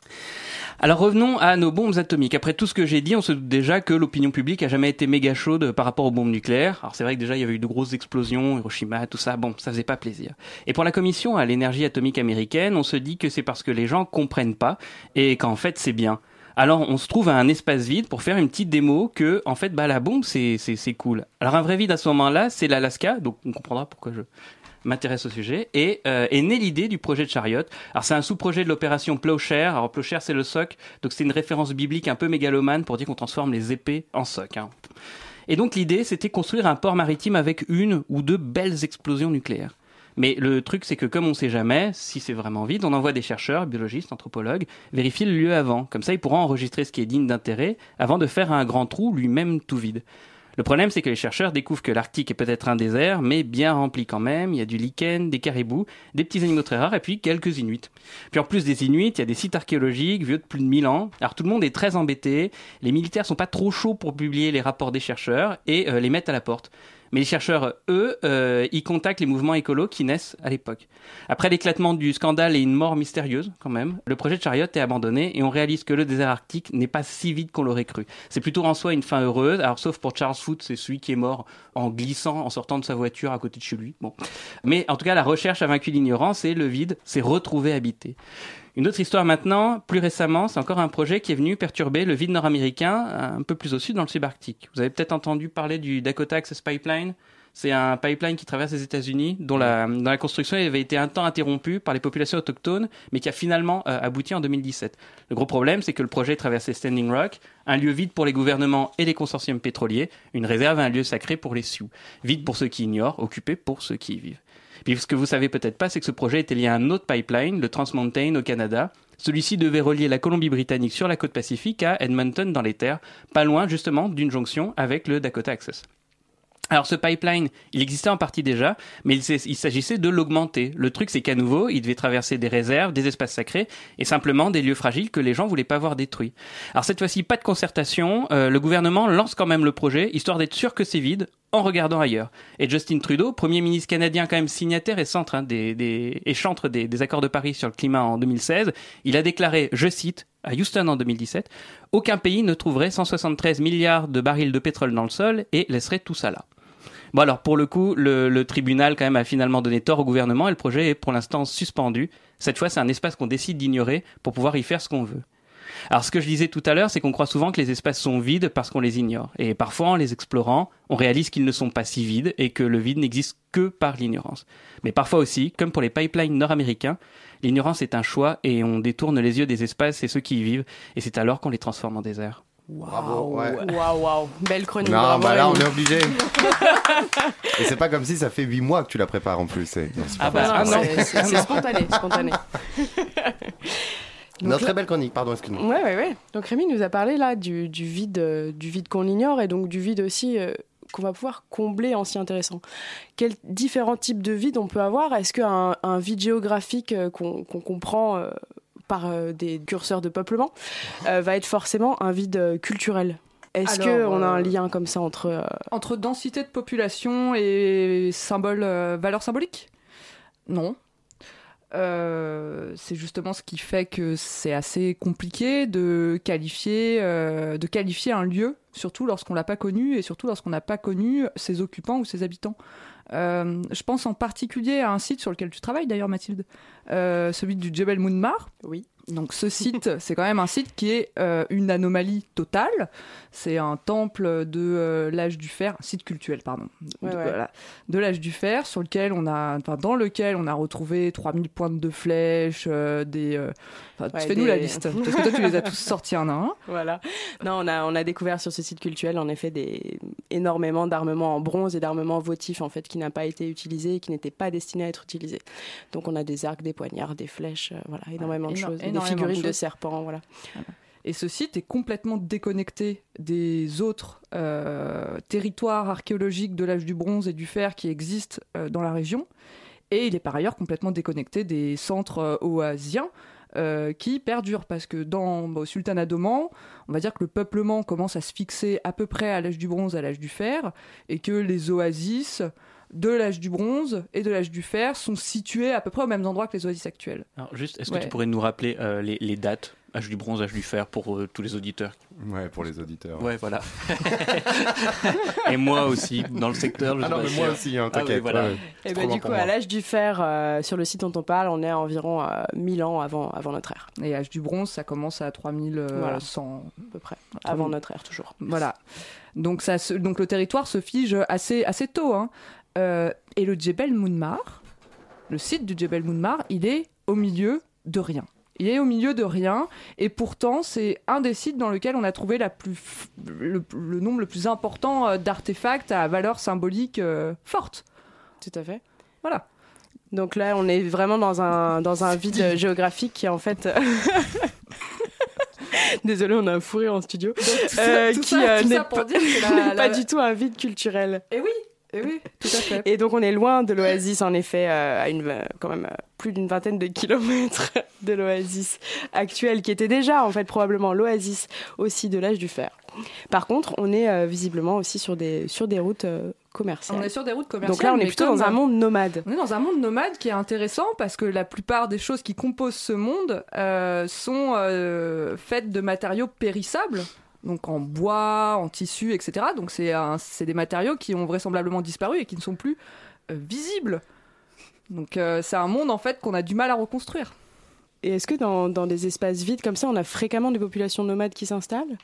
Alors revenons à nos bombes atomiques. Après tout ce que j'ai dit, on se doute déjà que l'opinion publique a jamais été méga chaude par rapport aux bombes nucléaires. Alors c'est vrai que déjà il y avait eu de grosses explosions, Hiroshima, tout ça, bon, ça faisait pas plaisir. Et pour la commission à l'énergie atomique américaine, on se dit que c'est parce que les gens comprennent pas et qu'en fait c'est bien. Alors on se trouve à un espace vide pour faire une petite démo que en fait bah la bombe c'est c'est c'est cool. Alors un vrai vide à ce moment-là, c'est l'Alaska, donc on comprendra pourquoi je m'intéresse au sujet et euh, est née l'idée du projet de Chariot. Alors c'est un sous-projet de l'opération Plowshare. Alors Plowshare c'est le soc, donc c'est une référence biblique un peu mégalomane pour dire qu'on transforme les épées en soc. hein. Et donc l'idée c'était construire un port maritime avec une ou deux belles explosions nucléaires. Mais le truc, c'est que comme on sait jamais si c'est vraiment vide, on envoie des chercheurs, biologistes, anthropologues, vérifier le lieu avant. Comme ça, ils pourront enregistrer ce qui est digne d'intérêt avant de faire un grand trou lui-même tout vide. Le problème, c'est que les chercheurs découvrent que l'Arctique est peut-être un désert, mais bien rempli quand même. Il y a du lichen, des caribous, des petits animaux très rares et puis quelques Inuits. Puis en plus des Inuits, il y a des sites archéologiques vieux de plus de 1000 ans. Alors tout le monde est très embêté. Les militaires sont pas trop chauds pour publier les rapports des chercheurs et euh, les mettent à la porte. Mais les chercheurs, eux, euh, contactent les mouvements écolos qui naissent à l'époque. Après l'éclatement du scandale et une mort mystérieuse, quand même, le projet de Chariot est abandonné et on réalise que le désert arctique n'est pas si vide qu'on l'aurait cru. C'est plutôt en soi une fin heureuse, alors sauf pour Charles Foote, c'est celui qui est mort en glissant, en sortant de sa voiture à côté de chez lui. Bon. Mais en tout cas, la recherche a vaincu l'ignorance et le vide s'est retrouvé habité. Une autre histoire maintenant, plus récemment, c'est encore un projet qui est venu perturber le vide nord-américain un peu plus au sud dans le subarctique. Vous avez peut-être entendu parler du Dakota Access Pipeline. C'est un pipeline qui traverse les États-Unis, dont la, dont la construction avait été un temps interrompue par les populations autochtones, mais qui a finalement euh, abouti en 2017. Le gros problème, c'est que le projet traversait Standing Rock, un lieu vide pour les gouvernements et les consortiums pétroliers, une réserve, un lieu sacré pour les Sioux. Vide pour ceux qui ignorent, occupé pour ceux qui y vivent. Puis ce que vous savez peut-être pas, c'est que ce projet était lié à un autre pipeline, le Trans Mountain au Canada. Celui-ci devait relier la Colombie-Britannique sur la côte pacifique à Edmonton dans les terres, pas loin justement d'une jonction avec le Dakota Access. Alors ce pipeline, il existait en partie déjà, mais il, s'agissait de l'augmenter. Le truc, c'est qu'à nouveau, il devait traverser des réserves, des espaces sacrés, et simplement des lieux fragiles que les gens voulaient pas voir détruits. Alors cette fois-ci, pas de concertation, euh, le gouvernement lance quand même le projet, histoire d'être sûr que c'est vide, en regardant ailleurs. Et Justin Trudeau, premier ministre canadien quand même signataire et hein, des, chantre des, des accords de Paris sur le climat en 2016, il a déclaré, je cite, à Houston en 2017, aucun pays ne trouverait 173 milliards de barils de pétrole dans le sol et laisserait tout ça là. Bon alors pour le coup, le, le tribunal quand même a finalement donné tort au gouvernement et le projet est pour l'instant suspendu. Cette fois, c'est un espace qu'on décide d'ignorer pour pouvoir y faire ce qu'on veut. Alors ce que je disais tout à l'heure, c'est qu'on croit souvent que les espaces sont vides parce qu'on les ignore. Et parfois, en les explorant, on réalise qu'ils ne sont pas si vides et que le vide n'existe que par l'ignorance. Mais parfois aussi, comme pour les pipelines nord-américains, l'ignorance est un choix et on détourne les yeux des espaces et ceux qui y vivent. Et c'est alors qu'on les transforme en désert. Bravo, ouais. Waouh, waouh, belle chronique. Non, bravo, bah là, on est obligé. [laughs] Et c'est pas comme si ça fait 8 mois que tu la prépares en plus. c'est- non, c'est Ah pas bah, ah c'est spontané, spontané. [laughs] Donc très là- belle chronique, pardon, excuse-moi. Ouais, ouais, ouais. Donc Rémi nous a parlé là du, du vide, euh, du vide qu'on ignore et donc du vide aussi euh, qu'on va pouvoir combler en s'y intéressant. Quels différents types de vides on peut avoir? Est-ce qu'un un vide géographique euh, qu'on comprend euh, par euh, des curseurs de peuplement euh, va être forcément un vide euh, culturel? Est-ce qu'on a un lien comme ça entre... euh, Entre densité de population et symbole, euh, valeur symbolique? Non. Euh, c'est justement ce qui fait que c'est assez compliqué de qualifier, euh, de qualifier un lieu, surtout lorsqu'on l'a pas connu et surtout lorsqu'on n'a pas connu ses occupants ou ses habitants. Euh, je pense en particulier à un site sur lequel tu travailles d'ailleurs Mathilde, celui du Jebel Mounmar. Oui. Donc ce site, [laughs] c'est quand même un site qui est euh, une anomalie totale. C'est un temple de euh, l'âge du fer, un site cultuel pardon, de, Ouais, voilà, de l'âge du fer, sur lequel on a, dans lequel on a retrouvé 3000 pointes de flèches, euh, des. Ouais, Fais-nous des- la liste, parce que toi tu les as tous sortis un à [laughs] un. Voilà. Non, on a, on a découvert sur ce site cultuel, en effet, des, énormément d'armements en bronze et d'armements votifs, en fait, qui n'a pas été utilisé et qui n'étaient pas destinés à être utilisés. Donc, on a des arcs, des poignards, des flèches, voilà, énormément de choses. Des de figurines de, serpents, voilà. Et ce site est complètement déconnecté des autres euh, territoires archéologiques de l'âge du bronze et du fer qui existent euh, dans la région. Et il est par ailleurs complètement déconnecté des centres euh, oasiens euh, qui perdurent. Parce que dans, bah, au sultanat d'Oman, on va dire que le peuplement commence à se fixer à peu près à l'âge du bronze, à l'âge du fer, et que les oasis de l'âge du bronze et de l'âge du fer sont situés à peu près au même endroit que les oasis actuelles. Alors juste, est-ce que Ouais. tu pourrais nous rappeler euh, les, les dates Âge du bronze, âge du fer pour euh, tous les auditeurs? Ouais, pour les auditeurs. Ouais, voilà. [laughs] Et moi aussi, dans le secteur. je Ah sais non, mais moi aussi, hein, Ah oui, t'inquiète, voilà. ouais, ouais. Et C'est ben, trop du coup, à l'âge du fer, euh, sur le site dont on parle, on est à environ euh, 1000 ans avant, avant notre ère. Et âge du bronze, ça commence à 3100 Voilà. à peu près. Avant notre ère, toujours. Voilà. Donc, ça se- donc le territoire se fige assez, assez tôt. hein. Euh, et le Djebel Mounmar, le site du Djebel Mounmar, il est au milieu de rien. Il est au milieu de rien, et pourtant c'est un des sites dans lequel on a trouvé la plus f- le, le nombre le plus important euh, d'artefacts à valeur symbolique euh, forte. Tout à fait. Voilà. Donc là, on est vraiment dans un, dans un vide géographique qui est en fait. [laughs] Désolé, on a un fou rire en studio. tout ça- Euh, tout qui ça- tout n'est ça pour pas, dire que la- n'est [laughs] pas la- du tout un vide culturel. Et oui, et oui, tout à fait. Et donc on est loin de l'oasis, en effet, euh, à une, quand même euh, plus d'une vingtaine de kilomètres [laughs] de l'oasis actuelle, qui était déjà en fait probablement l'oasis aussi de l'âge du fer. Par contre, on est euh, visiblement aussi sur des, sur des routes commerciales. On est sur des routes commerciales. Donc là, on est plutôt dans un monde nomade. On est dans un monde nomade qui est intéressant parce que la plupart des choses qui composent ce monde sont faites de matériaux périssables. Donc en bois, en tissu, etc. Donc c'est des matériaux qui ont vraisemblablement disparu et qui ne sont plus euh, visibles. Donc euh, c'est un monde en fait qu'on a du mal à reconstruire. Et est-ce que dans, dans des espaces vides comme ça, on a fréquemment des populations nomades qui s'installent?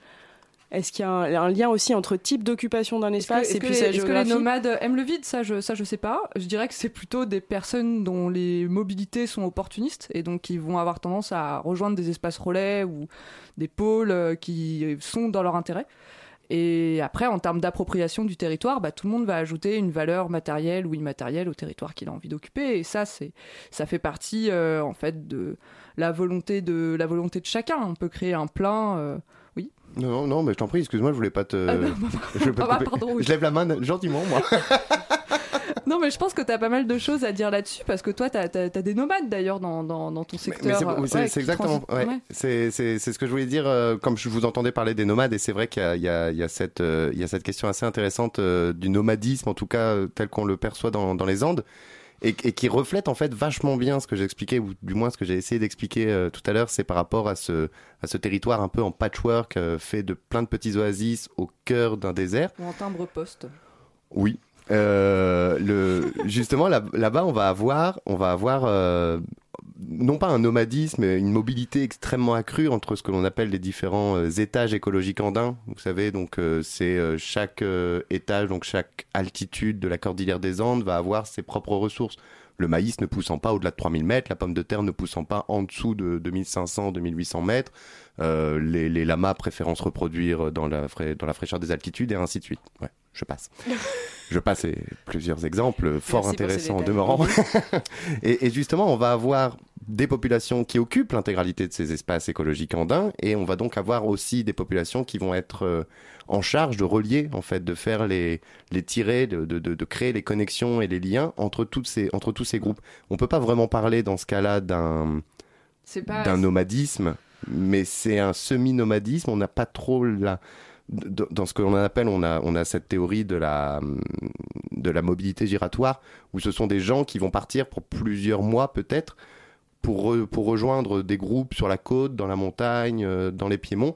Est-ce qu'il y a un, un lien aussi entre type d'occupation d'un que, espace et puis les, sa est-ce que les nomades aiment le vide? Ça je, ça, je sais pas. Je dirais que c'est plutôt des personnes dont les mobilités sont opportunistes et donc qui vont avoir tendance à rejoindre des espaces relais ou des pôles euh, qui sont dans leur intérêt. Et après, en termes d'appropriation du territoire, bah, tout le monde va ajouter une valeur matérielle ou immatérielle au territoire qu'il a envie d'occuper. Et ça, c'est, ça fait partie euh, en fait de la volonté de la volonté de chacun. On peut créer un plein. euh. Non, non, non, mais je t'en prie, excuse-moi, je voulais pas te. Ah, non, [laughs] [laughs] je voulais pas Ah, te pardon, oui. Je lève la main gentiment, moi. [laughs] Non, mais je pense que tu as pas mal de choses à dire là-dessus parce que toi, tu as, des nomades d'ailleurs dans, dans, dans ton secteur. C'est euh, ouais, exactement. ouais. Ouais. C'est c'est- c'est ce que je voulais dire. euh, comme je vous entendais parler des nomades, et c'est vrai qu'il y a, il y, a, il y, a cette, euh, il y a cette question assez intéressante euh, du nomadisme, en tout cas euh, tel qu'on le perçoit dans, dans les Andes. Et, et qui reflète en fait vachement bien ce que j'expliquais, ou du moins ce que j'ai essayé d'expliquer euh, tout à l'heure, c'est par rapport à ce, à ce territoire un peu en patchwork, euh, fait de plein de petits oasis au cœur d'un désert. Ou en timbre poste. Oui. Euh, le, justement, là- là-bas, on va avoir, on va avoir non pas un nomadisme, mais une mobilité extrêmement accrue entre ce que l'on appelle les différents euh, étages écologiques andins. Vous savez, donc euh, c'est euh, chaque étage, donc chaque altitude de la cordillère des Andes va avoir ses propres ressources. Le maïs ne poussant pas au-delà de 3000 mètres, la pomme de terre ne poussant pas en dessous de 2500, 2800 mètres, euh, les, les lamas préférant se reproduire dans la, dans la fraîcheur des altitudes et ainsi de suite. Ouais, je passe. [laughs] je passe et plusieurs exemples fort Merci intéressants en demeurant. [laughs] et, et justement, on va avoir des populations qui occupent l'intégralité de ces espaces écologiques andins et on va donc avoir aussi des populations qui vont être euh, en charge de relier, en fait, de faire les, les tirés, de, de, de, de créer les connexions et les liens entre, toutes ces, entre tous ces groupes. On peut pas vraiment parler dans ce cas-là d'un d'un nomadisme, mais c'est un semi-nomadisme. On n'a pas trop la. Dans ce que l'on appelle, on a, on a cette théorie de la, de la mobilité giratoire, où ce sont des gens qui vont partir pour plusieurs mois peut-être, pour, re- pour rejoindre des groupes sur la côte, dans la montagne, euh, dans les Piémonts.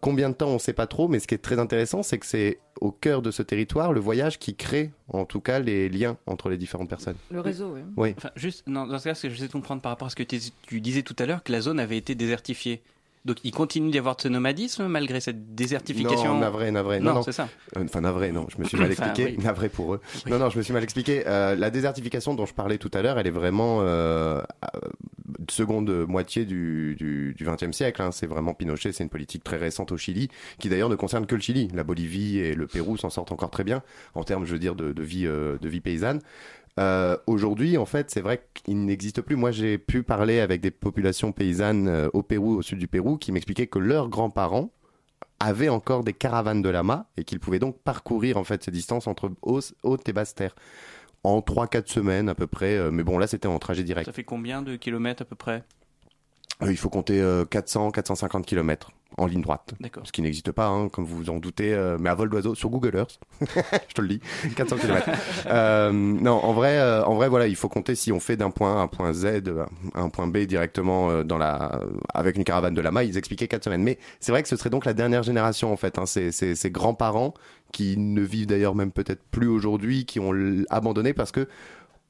Combien de temps, on ne sait pas trop, mais ce qui est très intéressant, c'est que c'est au cœur de ce territoire le voyage qui crée, en tout cas, les liens entre les différentes personnes. Le réseau, oui. Oui. Enfin, juste, non, dans ce cas, ce que je sais comprendre par rapport à ce que tu disais tout à l'heure, que la zone avait été désertifiée. Donc il continue d'y avoir de ce nomadisme malgré cette désertification. Non, navré, navré. Non, Non, non. c'est ça. Euh, Enfin, navré, non, je me suis mal Enfin, expliqué. oui. Navré pour eux. Oui. Non, non, je me suis mal expliqué. Euh, la désertification dont je parlais tout à l'heure, elle est vraiment euh, euh, seconde moitié du, du, du 20e siècle. hein. C'est vraiment Pinochet, c'est une politique très récente au Chili, qui d'ailleurs ne concerne que le Chili. La Bolivie et le Pérou s'en sortent encore très bien en termes, je veux dire, de, de vie, euh, de vie paysanne. Euh, Aujourd'hui, en fait, c'est vrai qu'il n'existe plus. Moi, j'ai pu parler avec des populations paysannes euh, au Pérou, au sud du Pérou, qui m'expliquaient que leurs grands-parents avaient encore des caravanes de lamas et qu'ils pouvaient donc parcourir en fait ces distances entre haute, et basse terre en 3-4 semaines à peu près. Euh, Mais bon, là, c'était en trajet direct. Ça fait combien de kilomètres à peu près? Euh, il faut compter 400-450 km en ligne droite. D'accord. Ce qui n'existe pas, hein, comme vous vous en doutez, euh, mais à vol d'oiseau sur Google Earth. [laughs] Je te le dis, [laughs] 400 km. [laughs] non, en vrai, euh, en vrai, voilà, il faut compter si on fait d'un point A à un point Z, euh, à un point B directement euh, dans la, avec une caravane de lama. Ils expliquaient 4 semaines. Mais c'est vrai que ce serait donc la dernière génération en fait. Hein, ces, ces, ces grands-parents qui ne vivent d'ailleurs même peut-être plus aujourd'hui, qui ont abandonné parce que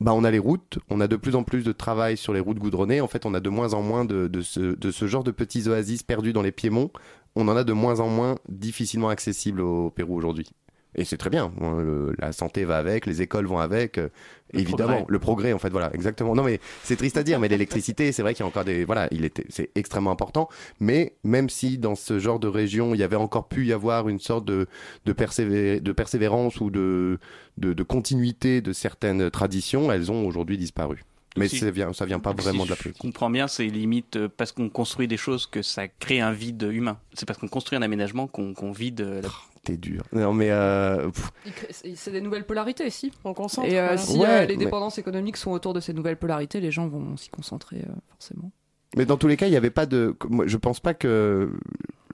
bah, on a les routes, on a de plus en plus de travail sur les routes goudronnées. En fait, on a de moins en moins de, de, ce, de ce genre de petits oasis perdus dans les piémonts. On en a de moins en moins difficilement accessibles au Pérou aujourd'hui. Et c'est très bien. le- la santé va avec, les écoles vont avec. euh, Le évidemment, progrès. le progrès, en fait, voilà, exactement. Non, mais c'est triste à dire, mais l'électricité, c'est vrai qu'il y a encore des, voilà, il était, c'est extrêmement important. Mais même si dans ce genre de région, il y avait encore pu y avoir une sorte de, de, persévé- de persévérance ou de, de, de continuité de certaines traditions, elles ont aujourd'hui disparu. Mais Si- ça vient, ça vient pas Si vraiment de la je politique. comprends bien, c'est limite euh, parce qu'on construit des choses que ça crée un vide humain. C'est parce qu'on construit un aménagement qu'on vide. euh, la- T'es dur. Non, mais euh, C'est des nouvelles polarités, si. On concentre. Et euh, voilà. si Ouais, euh, les mais- dépendances économiques sont autour de ces nouvelles polarités, les gens vont s'y concentrer euh, forcément. Mais dans tous les cas, il n'y avait pas de. moi, Je pense pas que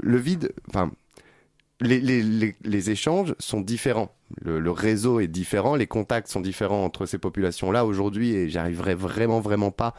le vide. Enfin, les, les, les, les échanges sont différents. Le, le réseau est différent, les contacts sont différents entre ces populations-là aujourd'hui, et j'arriverai vraiment, vraiment pas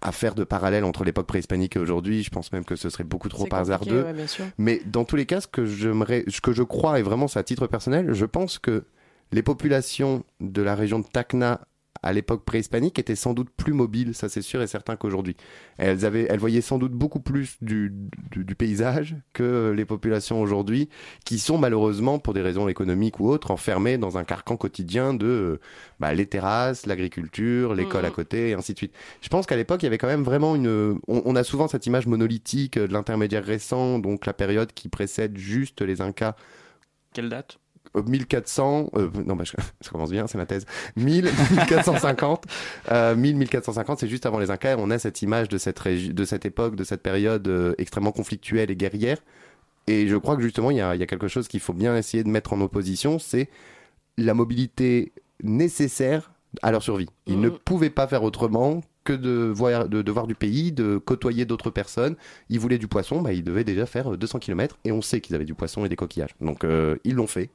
à faire de parallèle entre l'époque préhispanique et aujourd'hui. Je pense même que ce serait beaucoup trop hasardeux. ouais. Mais dans tous les cas, ce que ce que je crois, et vraiment c'est à titre personnel, je pense que les populations de la région de Tacna à l'époque préhispanique étaient sans doute plus mobiles, ça c'est sûr et certain qu'aujourd'hui. Elles, avaient, elles voyaient sans doute beaucoup plus du, du, du paysage que les populations aujourd'hui, qui sont malheureusement, pour des raisons économiques ou autres, enfermées dans un carcan quotidien de bah, les terrasses, l'agriculture, l'école à côté, et ainsi de suite. Je pense qu'à l'époque, il y avait quand même vraiment une... On, on a souvent cette image monolithique euh, de l'intermédiaire récent, donc la période qui précède juste les Incas. Quelle date? 1400, euh, non, bah, je- [laughs] ça commence bien, c'est ma thèse. 1000, 1450, euh, 1000, 1450, c'est juste avant les Incas. On a cette image de cette, de cette époque, de cette période euh, extrêmement conflictuelle et guerrière. Et je crois que justement, il y a, il y a quelque chose qu'il faut bien essayer de mettre en opposition, c'est la mobilité nécessaire à leur survie. Ils ne pouvaient pas faire autrement que de voir, de, de voir du pays, de côtoyer d'autres personnes. Ils voulaient du poisson, bah, ils devaient déjà faire euh, 200 km et on sait qu'ils avaient du poisson et des coquillages. Donc euh, ils l'ont fait.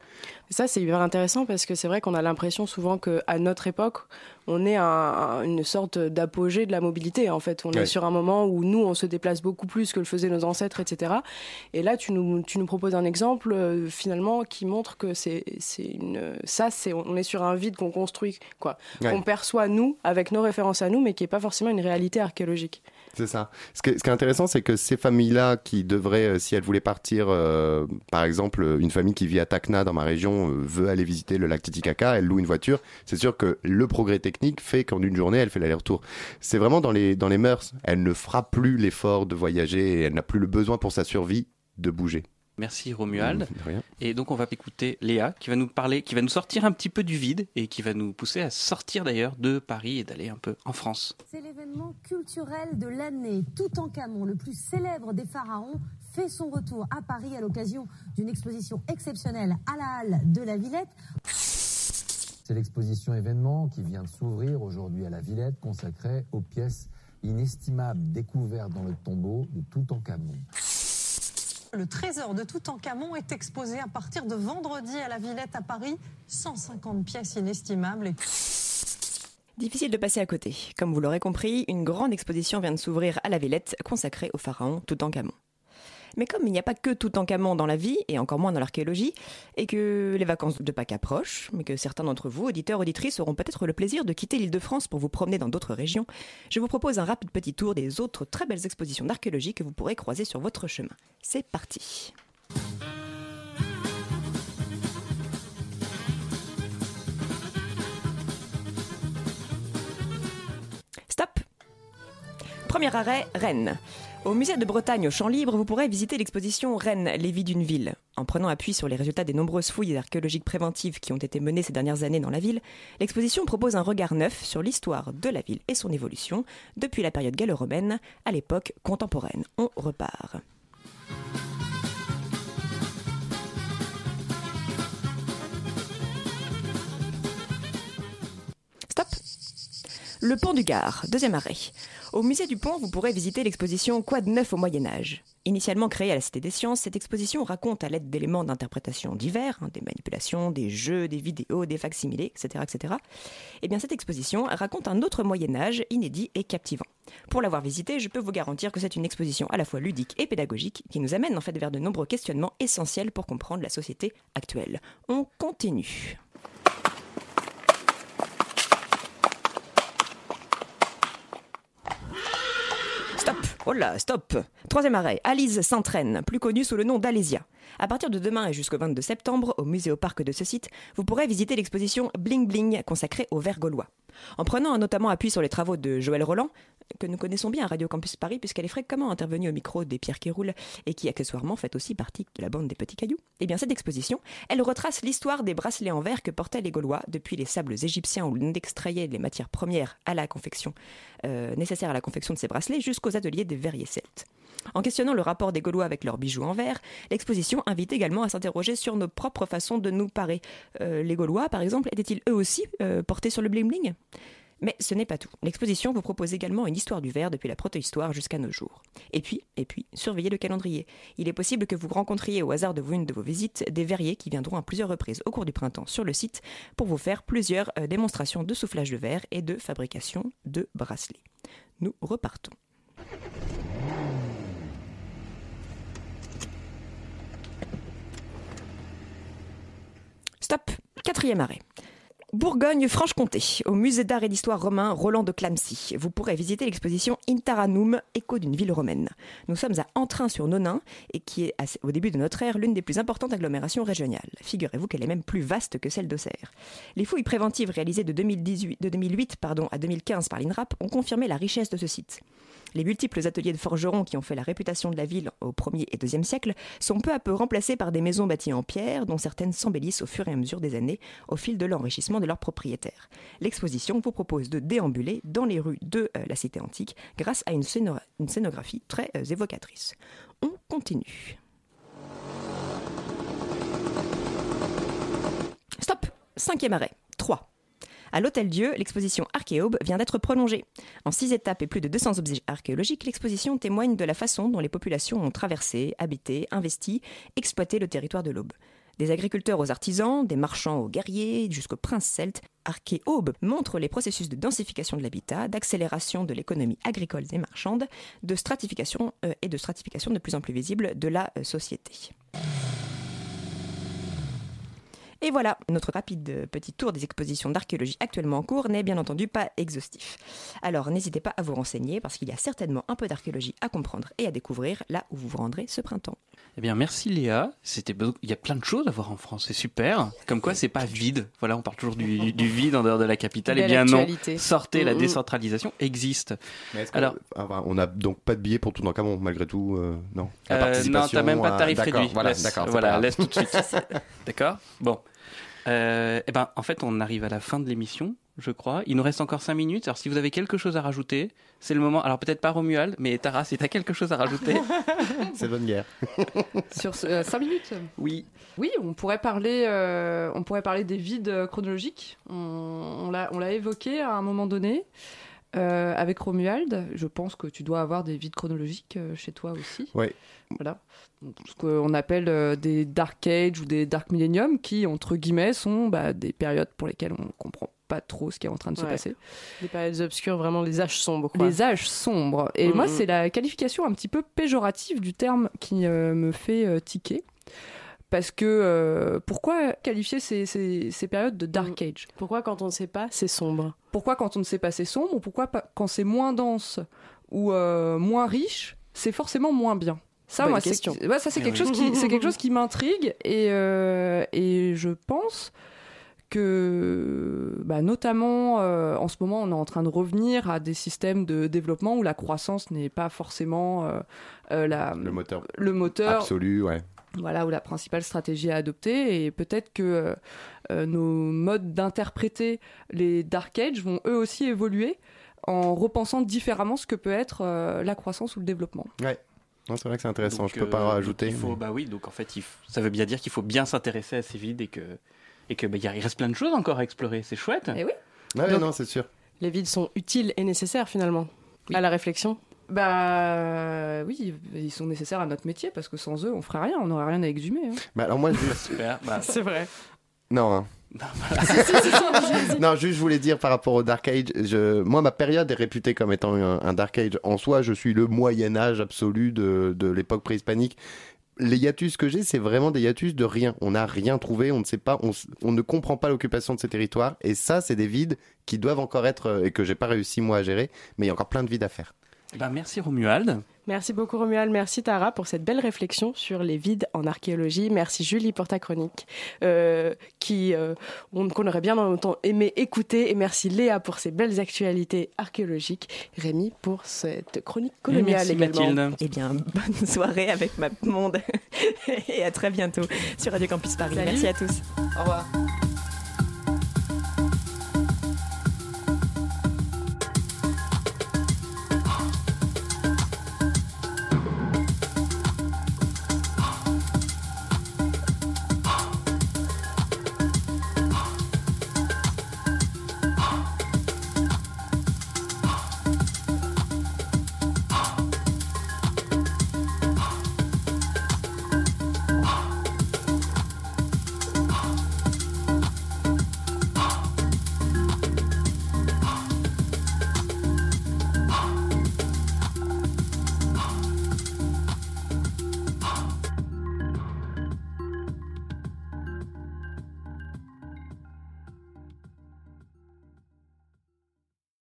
Ça, c'est hyper intéressant parce que c'est vrai qu'on a l'impression souvent qu'à notre époque, on est à un- une sorte d'apogée de la mobilité. En fait, on Ouais. est sur un moment où nous, on se déplace beaucoup plus que le faisaient nos ancêtres, etc. Et là, tu nous, tu nous proposes un exemple euh, finalement qui montre que c'est une. Ça, c'est on est sur un vide qu'on construit, quoi, Ouais. qu'on perçoit nous avec nos références à nous, mais qui n'est pas forcément une réalité archéologique. C'est ça. Ce, que- ce qui est intéressant, c'est que ces familles-là qui devraient, euh, si elles voulaient partir, euh, par exemple, une famille qui vit à Tacna dans ma région euh, veut aller visiter le lac Titicaca, elle loue une voiture. C'est sûr que le progrès technique fait qu'en une journée, elle fait l'aller-retour. C'est vraiment dans les, dans les mœurs. Elle ne fera plus l'effort de voyager et elle n'a plus le besoin pour sa survie de bouger. Merci Romuald. De rien. Et donc on va écouter Léa qui va nous parler, qui va nous sortir un petit peu du vide et qui va nous pousser à sortir d'ailleurs de Paris et d'aller un peu en France. C'est l'événement culturel de l'année. Toutankhamon, le plus célèbre des pharaons, fait son retour à Paris à l'occasion d'une exposition exceptionnelle à la Halle de la Villette. C'est l'exposition événement qui vient de s'ouvrir aujourd'hui à la Villette, consacrée aux pièces inestimables découvertes dans le tombeau de Toutankhamon. Le trésor de Toutankhamon est exposé à partir de vendredi à la Villette à Paris. 150 pièces inestimables. Et... Difficile de passer à côté. Comme vous l'aurez compris, une grande exposition vient de s'ouvrir à la Villette consacrée au pharaon Toutankhamon. Mais comme il n'y a pas que Toutankhamon dans la vie, et encore moins dans l'archéologie, et que les vacances de Pâques approchent, mais que certains d'entre vous, auditeurs, auditrices, auront peut-être le plaisir de quitter l'île de France pour vous promener dans d'autres régions, je vous propose un rapide petit tour des autres très belles expositions d'archéologie que vous pourrez croiser sur votre chemin. C'est parti Stop Premier arrêt, Rennes. Au musée de Bretagne au Champ Libre, vous pourrez visiter l'exposition Rennes, les vies d'une ville. En prenant appui sur les résultats des nombreuses fouilles archéologiques préventives qui ont été menées ces dernières années dans la ville, l'exposition propose un regard neuf sur l'histoire de la ville et son évolution depuis la période gallo-romaine à l'époque contemporaine. On repart. Le pont du Gard, deuxième arrêt. Au musée du pont, vous pourrez visiter l'exposition Quoi de neuf au Moyen Âge? Initialement créée à la Cité des Sciences, cette exposition raconte à l'aide d'éléments d'interprétation divers, hein, des manipulations, des jeux, des vidéos, des facsimilés, etc., etc. Eh bien, cette exposition raconte un autre Moyen Âge inédit et captivant. Pour l'avoir visitée, je peux vous garantir que c'est une exposition à la fois ludique et pédagogique qui nous amène en fait vers de nombreux questionnements essentiels pour comprendre la société actuelle. On continue. Stop Oh là, stop Troisième arrêt, Alice s'entraîne, plus connue sous le nom d'Alésia. À partir de demain et jusqu'au 22 septembre, au musée au parc de ce site, vous pourrez visiter l'exposition Bling Bling consacrée aux vers gaulois. En prenant notamment appui sur les travaux de Joël Roland, que nous connaissons bien à Radio Campus Paris puisqu'elle est fréquemment intervenue au micro des Pierres qui roulent et qui accessoirement fait aussi partie de la bande des petits cailloux, eh bien cette exposition, elle retrace l'histoire des bracelets en verre que portaient les Gaulois depuis les sables égyptiens où l'on extrayait les matières premières à la confection, euh, nécessaires à la confection de ces bracelets jusqu'aux ateliers des verriers celtes. En questionnant le rapport des Gaulois avec leurs bijoux en verre, l'exposition invite également à s'interroger sur nos propres façons de nous parer. Euh, les Gaulois, par exemple, étaient-ils eux aussi euh, portés sur le bling-bling? Mais ce n'est pas tout. L'exposition vous propose également une histoire du verre depuis la protohistoire jusqu'à nos jours. Et puis, et puis, surveillez le calendrier. Il est possible que vous rencontriez au hasard de une de vos visites des verriers qui viendront à plusieurs reprises au cours du printemps sur le site pour vous faire plusieurs euh, démonstrations de soufflage de verre et de fabrication de bracelets. Nous repartons. Stop Quatrième arrêt. Bourgogne-Franche-Comté, au musée d'art et d'histoire romain Roland de Clamcy. Vous pourrez visiter l'exposition Intaranum, écho d'une ville romaine. Nous sommes à Entrain-sur-Nonain, et qui est, au début de notre ère, l'une des plus importantes agglomérations régionales. Figurez-vous qu'elle est même plus vaste que celle d'Auxerre. Les fouilles préventives réalisées de, 2018, de 2008 pardon, à 2015 par l'INRAP ont confirmé la richesse de ce site. Les multiples ateliers de forgerons qui ont fait la réputation de la ville au 1er et 2e siècle sont peu à peu remplacés par des maisons bâties en pierre, dont certaines s'embellissent au fur et à mesure des années, au fil de l'enrichissement de leurs propriétaires. L'exposition vous propose de déambuler dans les rues de euh, la cité antique grâce à une, scéno- une scénographie très euh, évocatrice. On continue. Stop Cinquième arrêt. 3. À l'Hôtel Dieu, l'exposition Archéaube vient d'être prolongée. En six étapes et plus de 200 objets archéologiques, l'exposition témoigne de la façon dont les populations ont traversé, habité, investi, exploité le territoire de l'Aube. Des agriculteurs aux artisans, des marchands aux guerriers, jusqu'aux princes celtes, Archéaube montre les processus de densification de l'habitat, d'accélération de l'économie agricole et marchande, de stratification euh, et de stratification de plus en plus visible de la euh, société. Et voilà, notre rapide euh, petit tour des expositions d'archéologie actuellement en cours n'est bien entendu pas exhaustif. Alors n'hésitez pas à vous renseigner parce qu'il y a certainement un peu d'archéologie à comprendre et à découvrir là où vous vous rendrez ce printemps. Eh bien, merci Léa. C'était, beau- il y a plein de choses à voir en France, c'est super. Comme quoi, c'est pas vide. Voilà, on parle toujours du, du vide en dehors de la capitale. Eh bien non, sortez, la décentralisation existe. Alors, on a donc pas de billets pour tout Camon malgré tout, euh, non? La Euh, non, t'as même pas de à- tarif d'accord, réduit. Voilà, laisse, d'accord. c'est voilà, laisse tout de suite. [laughs] d'accord? Bon. Euh, eh ben, en fait, on arrive à la fin de l'émission, je crois. Il nous reste encore 5 minutes. Alors, si vous avez quelque chose à rajouter, c'est le moment. Alors, peut-être pas Romuald, mais Tara, si t'as quelque chose à rajouter. [laughs] C'est bonne guerre. [laughs] Sur 5 minutes Oui. Oui, on pourrait parler, euh, on pourrait parler des vides euh, chronologiques. On, on l'a on l'a évoqué à un moment donné. Euh, avec Romuald, je pense que tu dois avoir des vides chronologiques euh, chez toi aussi. Oui. Voilà. Ce qu'on appelle euh, des Dark Age ou des Dark Millennium, qui, entre guillemets, sont bah, des périodes pour lesquelles on comprend pas trop ce qui est en train de se passer. Des périodes obscures, vraiment les âges sombres. quoi. Les âges sombres. Et Mm, moi, mm. c'est la qualification un petit peu péjorative du terme qui euh, me fait euh, tiquer. Parce que euh, pourquoi qualifier ces, ces- ces périodes de Dark Age? Pourquoi quand on ne sait pas, c'est sombre? Pourquoi quand on ne sait pas c'est sombre? Ou pourquoi pas- quand c'est moins dense ou euh, moins riche, c'est forcément moins bien? Ça, moi, c'est ouais, ça c'est Eh quelque, oui. chose qui, c'est quelque [laughs] chose qui m'intrigue et, euh, et je pense que bah, notamment euh, en ce moment on est en train de revenir à des systèmes de développement où la croissance n'est pas forcément euh, euh, la, Le moteur. le moteur Absolu, ouais. Voilà, ou la principale stratégie à adopter. Et peut-être que euh, euh, nos modes d'interpréter les Dark Age vont eux aussi évoluer en repensant différemment ce que peut être euh, la croissance ou le développement. Ouais. Non, c'est vrai que c'est intéressant. Donc, je peux pas rajouter. il faut, mais- bah oui, donc en fait, il f- ça veut bien dire qu'il faut bien s'intéresser à ces vides et que et que bah, il reste plein de choses encore à explorer. C'est chouette. Et oui. Ouais, Donc- non, c'est sûr. Les vides sont utiles et nécessaires finalement à la réflexion. Bah oui, ils sont nécessaires à notre métier parce que sans eux, on ferait rien, on n'aurait rien à exhumer. hein. Bah, alors moi, je... [laughs] Super. bah, C'est vrai. Non. hein. [laughs] [laughs] non, juste je voulais dire par rapport au Dark Age, je... moi ma période est réputée comme étant un, un Dark Age. En soi, je suis le Moyen Âge absolu de, de l'époque préhispanique. Les hiatus que j'ai, c'est vraiment des hiatus de rien. On n'a rien trouvé, on ne sait pas, on, on ne comprend pas l'occupation de ces territoires. Et ça, c'est des vides qui doivent encore être euh, et que j'ai pas réussi moi à gérer. Mais il y a encore plein de vides à faire. Bah, merci Romuald. Merci beaucoup Romuald, merci Tara pour cette belle réflexion sur les vides en archéologie. Merci Julie pour ta chronique euh, qui euh, on- qu'on aurait bien longtemps aimé écouter. Et merci Léa pour ces belles actualités archéologiques. Rémi pour cette chronique coloniale merci également. Mathilde. Eh bien, bonne soirée avec ma monde [laughs] et à très bientôt sur Radio Campus Paris. Salut. Merci à tous. Au revoir.